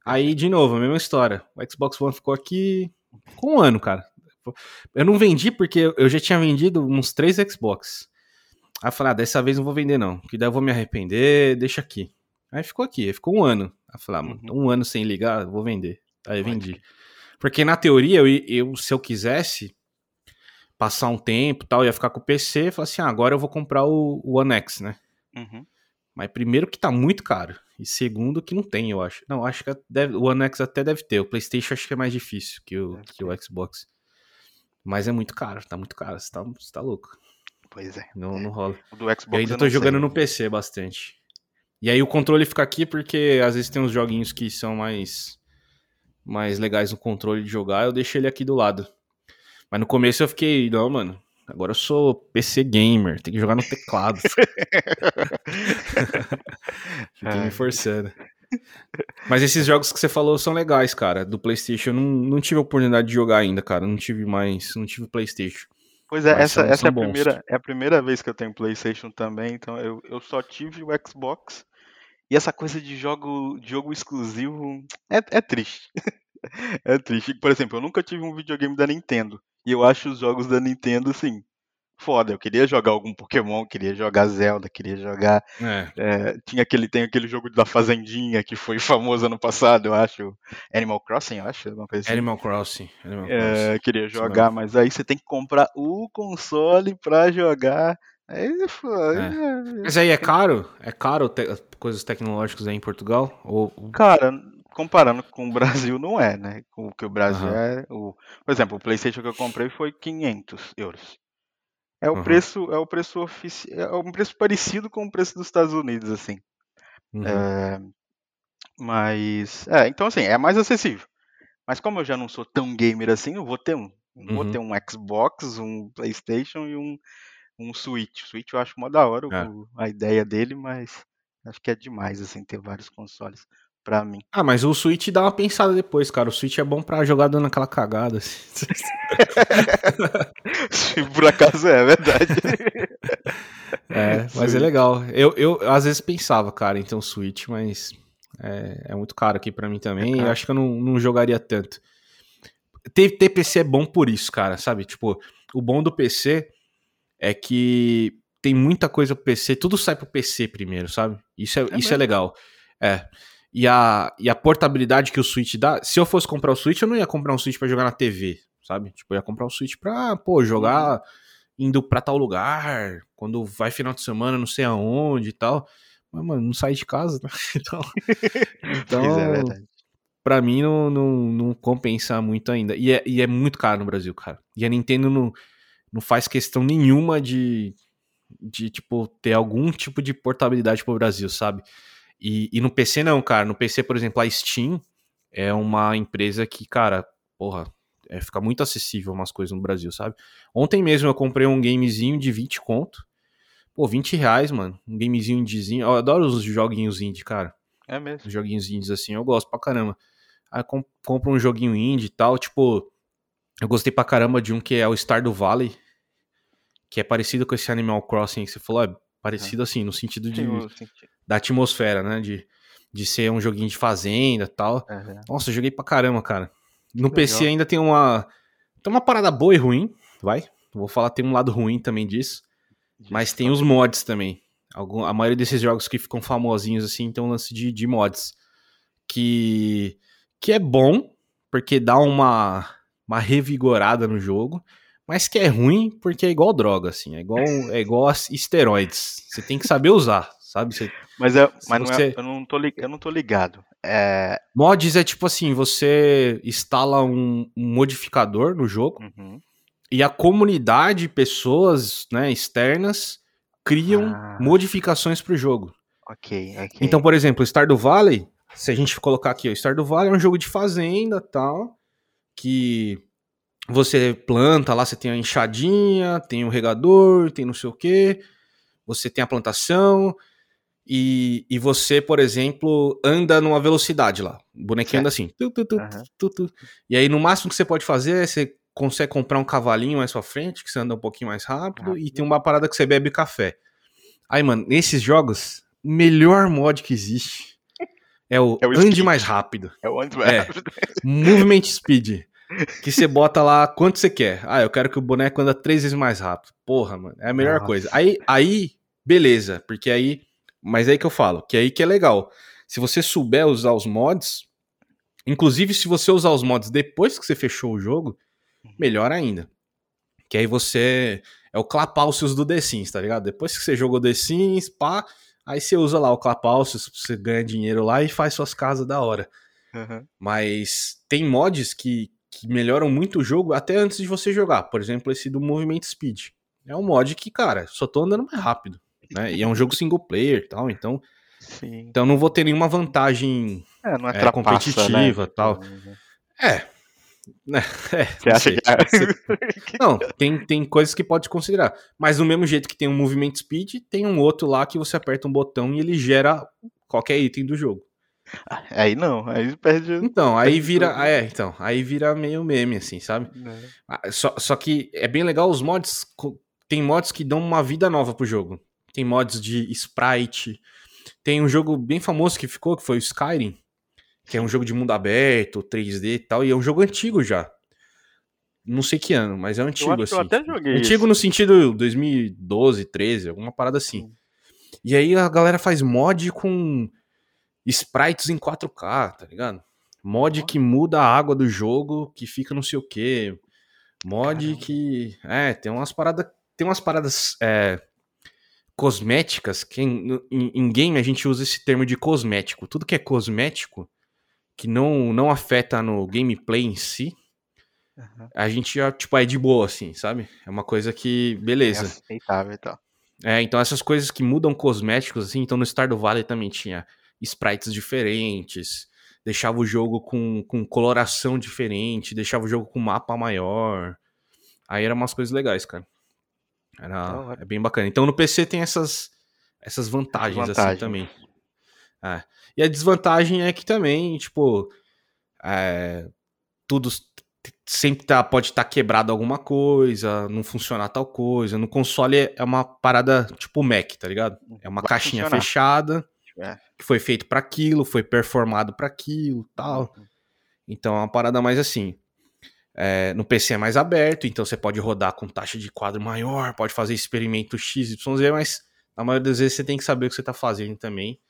Aí, de novo, a mesma história. O Xbox One ficou aqui com um ano, cara. Eu não vendi porque eu já tinha vendido uns três Xbox. Aí eu falei, ah, dessa vez não vou vender não, que daí eu vou me arrepender, deixa aqui. Aí ficou aqui, ficou um ano. Aí eu falei, ah, uhum. um ano sem ligar, vou vender. Aí eu vendi. Porque na teoria, eu, eu, se eu quisesse passar um tempo tal, ia ficar com o PC, falei assim, ah, agora eu vou comprar o, o One X, né? Uhum. Mas primeiro que tá muito caro. E segundo que não tem, eu acho. Não, acho que deve, o One X até deve ter. O Playstation acho que é mais difícil que o, que o Xbox. Mas é muito caro, tá muito caro, você tá, você tá louco. Pois é. Não, não rola. O do Xbox eu ainda tô jogando sei. no PC bastante. E aí o controle fica aqui porque às vezes tem uns joguinhos que são mais mais legais no controle de jogar, eu deixei ele aqui do lado. Mas no começo eu fiquei, não, mano, agora eu sou PC gamer, tem que jogar no teclado. Fiquei me forçando. Mas esses jogos que você falou são legais, cara. Do PlayStation, eu não, não tive a oportunidade de jogar ainda, cara. Não tive mais. Não tive PlayStation. Pois é, essa, são, essa são é, a primeira, é a primeira vez que eu tenho PlayStation também, então eu, eu só tive o Xbox. E essa coisa de jogo, jogo exclusivo é, é triste. é triste. Por exemplo, eu nunca tive um videogame da Nintendo. E eu acho os jogos da Nintendo, assim, foda. Eu queria jogar algum Pokémon, queria jogar Zelda, queria jogar. É. É, tinha aquele, tem aquele jogo da Fazendinha que foi famoso ano passado, eu acho. Animal Crossing, eu acho. Uma coisa assim. Animal Crossing. Animal é, Crossing. É, queria jogar, mas aí você tem que comprar o console pra jogar. Aí, é. é. Mas aí é caro? É caro te coisas tecnológicas aí em Portugal? Ou... Cara, comparando com o Brasil, não é, né? O que o Brasil uhum. é. O... Por exemplo, o PlayStation que eu comprei foi 500 euros. É o uhum. preço, é o preço oficial, é um preço parecido com o preço dos Estados Unidos, assim. Uhum. É, mas, é, então assim, é mais acessível. Mas como eu já não sou tão gamer assim, eu vou ter um. uhum. Vou ter um Xbox, um PlayStation e um, um Switch. O Switch eu acho mó da hora é. a ideia dele, mas acho que é demais, assim, ter vários consoles pra mim. Ah, mas o Switch dá uma pensada depois, cara. O Switch é bom pra jogar dando aquela cagada. Assim. Por acaso é, é verdade. É, mas é legal. Eu, eu às vezes pensava, cara, então Switch, mas é, é muito caro aqui pra mim também. É eu acho que eu não, não jogaria tanto. Ter, ter PC é bom por isso, cara, sabe? Tipo, o bom do PC é que tem muita coisa pro PC, tudo sai pro PC primeiro, sabe? Isso é, é isso é legal. É e a, e a portabilidade que o Switch dá. Se eu fosse comprar o Switch, eu não ia comprar um Switch para jogar na TV, sabe? Tipo, eu ia comprar o um Switch pra, pô, jogar indo pra tal lugar, quando vai final de semana, não sei aonde e tal. Mas, mano, não sai de casa, né? Então, então é pra mim não, não, não compensa muito ainda. E é, e é muito caro no Brasil, cara. E a Nintendo não, não faz questão nenhuma de, de, tipo, ter algum tipo de portabilidade pro Brasil, sabe? E, e no PC não, cara. No PC, por exemplo, a Steam é uma empresa que, cara, porra, é, fica muito acessível umas coisas no Brasil, sabe? Ontem mesmo eu comprei um gamezinho de 20 conto. Pô, 20 reais, mano. Um gamezinho indiezinho. Eu adoro os joguinhos indie, cara. É mesmo. Os joguinhos indies assim, eu gosto pra caramba. Aí eu compro um joguinho indie e tal, tipo... Eu gostei pra caramba de um que é o Stardew Valley, que é parecido com esse Animal Crossing que você falou, é parecido é. assim, no sentido de... Sim, da atmosfera, né? De, de ser um joguinho de fazenda e tal. Uhum. Nossa, eu joguei pra caramba, cara. No Legal. PC ainda tem uma. Tem uma parada boa e ruim, vai. Vou falar, tem um lado ruim também disso. Mas tem os mods também. Algum, a maioria desses jogos que ficam famosinhos assim tem um lance de, de mods. Que, que é bom, porque dá uma, uma revigorada no jogo. Mas que é ruim porque é igual droga, assim. É igual, é igual esteroides. Você tem que saber usar sabe? Você, mas é, mas você... não é, eu, não tô, eu não tô ligado. É... Mods é tipo assim, você instala um, um modificador no jogo uhum. e a comunidade, pessoas né, externas, criam ah. modificações pro jogo. Ok, ok. Então, por exemplo, Stardew Valley, se a gente colocar aqui, o Stardew Valley é um jogo de fazenda tal, que você planta lá, você tem a enxadinha, tem o regador, tem não sei o que, você tem a plantação, e, e você, por exemplo, anda numa velocidade lá. O bonequinho anda assim. Tu, tu, tu, uhum. e aí, no máximo que você pode fazer é você consegue comprar um cavalinho mais pra frente, que você anda um pouquinho mais rápido, uhum. e tem uma parada que você bebe café. Aí, mano, nesses jogos, melhor mod que existe é o, é o ande mais rápido. É o ande mais é, rápido. Movement Speed. Que você bota lá quanto você quer. Ah, eu quero que o boneco anda três vezes mais rápido. Porra, mano, é a melhor Nossa. coisa. Aí, aí, beleza, porque aí mas é aí que eu falo, que é aí que é legal. Se você souber usar os mods, inclusive se você usar os mods depois que você fechou o jogo, uhum. melhor ainda. Que aí você é o Clapalcios do The Sims, tá ligado? Depois que você jogou The Sims, pá, aí você usa lá o Clapalcios, você ganha dinheiro lá e faz suas casas da hora. Uhum. Mas tem mods que, que melhoram muito o jogo até antes de você jogar. Por exemplo, esse do Movement Speed. É um mod que, cara, só tô andando mais rápido né? E é um jogo single player e tal, então. Sim. Então não vou ter nenhuma vantagem é, é, é competitiva né? tal. É. Né? é Você acha que é? Não, tem, tem coisas que pode considerar. Mas do mesmo jeito que tem um movimento speed, tem um outro lá que você aperta um botão e ele gera qualquer item do jogo. Aí não, aí perde. Então, aí vira. É, então, aí vira meio meme, assim, sabe? É. Só, só que é bem legal os mods. Tem mods que dão uma vida nova pro jogo. Tem mods de sprite. Tem um jogo bem famoso que ficou, que foi o Skyrim. Que é um jogo de mundo aberto, 3D e tal. E é um jogo antigo já. Não sei que ano, mas é antigo, eu assim. Eu até joguei antigo isso. no sentido 2012, 13, alguma parada assim. Hum. E aí a galera faz mod com sprites em 4K, tá ligado? Mod que muda a água do jogo, que fica não sei o quê. Mod Caramba. que. É, tem umas paradas. Tem umas paradas é, cosméticas que em, em, em, game a gente usa esse termo de cosmético. Tudo que é cosmético, que não, não afeta no gameplay em si, uhum. a gente já, tipo, é de boa, assim, sabe? É uma coisa que, beleza. É aceitável e tal. É, então essas coisas que mudam cosméticos, assim, então no Stardew Valley também tinha sprites diferentes, deixava o jogo com, com coloração diferente, deixava o jogo com mapa maior. Aí eram umas coisas legais, cara. Era, é bem bacana. Então no PC tem essas, essas vantagens, assim, Vantagem. assim também. É. E a desvantagem é que também, tipo, é, tudo sempre tá, pode estar tá quebrado alguma coisa, não funcionar tal coisa. No console é uma parada tipo Mac, tá ligado? É uma Vai caixinha funcionar. fechada é. que foi feito para aquilo, foi performado para aquilo, tal. Uhum. Então é uma parada mais assim. É, no PC é mais aberto, então você pode rodar com taxa de quadro maior, pode fazer experimento XYZ, mas na maioria das vezes você tem que saber o que você tá fazendo também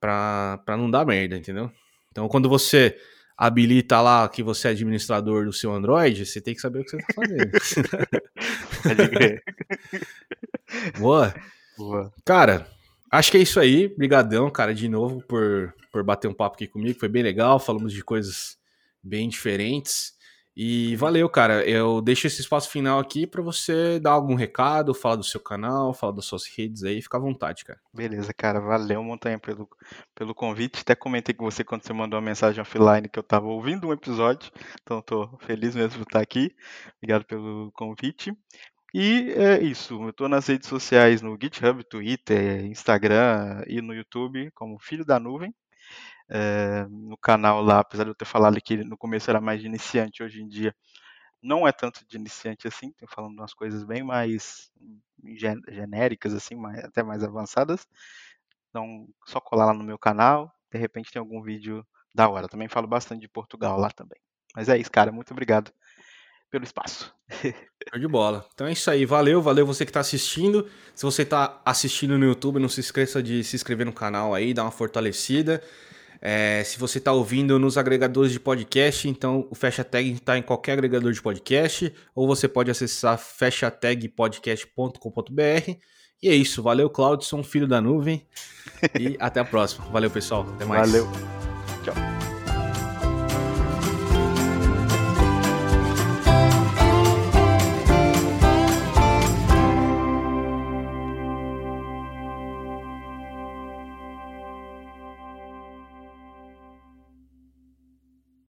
pra, pra não dar merda, entendeu? Então quando você habilita lá que você é administrador do seu Android, você tem que saber o que você tá fazendo. Boa. Boa. Cara, acho que é isso aí. Brigadão, cara, de novo por, por bater um papo aqui comigo. Foi bem legal, falamos de coisas bem diferentes. E valeu, cara. Eu deixo esse espaço final aqui para você dar algum recado, falar do seu canal, falar das suas redes aí, fica à vontade, cara. Beleza, cara. Valeu, Montanha, pelo, pelo convite. Até comentei com você quando você mandou uma mensagem offline que eu tava ouvindo um episódio, então tô feliz mesmo de estar aqui. Obrigado pelo convite. E é isso, eu tô nas redes sociais no GitHub, Twitter, Instagram e no YouTube como Filho da Nuvem é, no canal lá, apesar de eu ter falado que no começo era mais de iniciante, hoje em dia não é tanto de iniciante assim, tô falando umas coisas bem mais genéricas, assim, mais, até mais avançadas. Então, só colar lá no meu canal, de repente tem algum vídeo da hora. Também falo bastante de Portugal lá também. Mas é isso, cara, muito obrigado pelo espaço. Show de bola. Então é isso aí, valeu, valeu você que está assistindo. Se você está assistindo no YouTube, não se esqueça de se inscrever no canal aí, dar uma fortalecida. É, se você está ouvindo nos agregadores de podcast, então o Fecha Tag está em qualquer agregador de podcast, ou você pode acessar fechatagpodcast.com.br. E é isso, valeu Claudson, filho da nuvem, e até a próxima. Valeu pessoal, até mais. Valeu, tchau.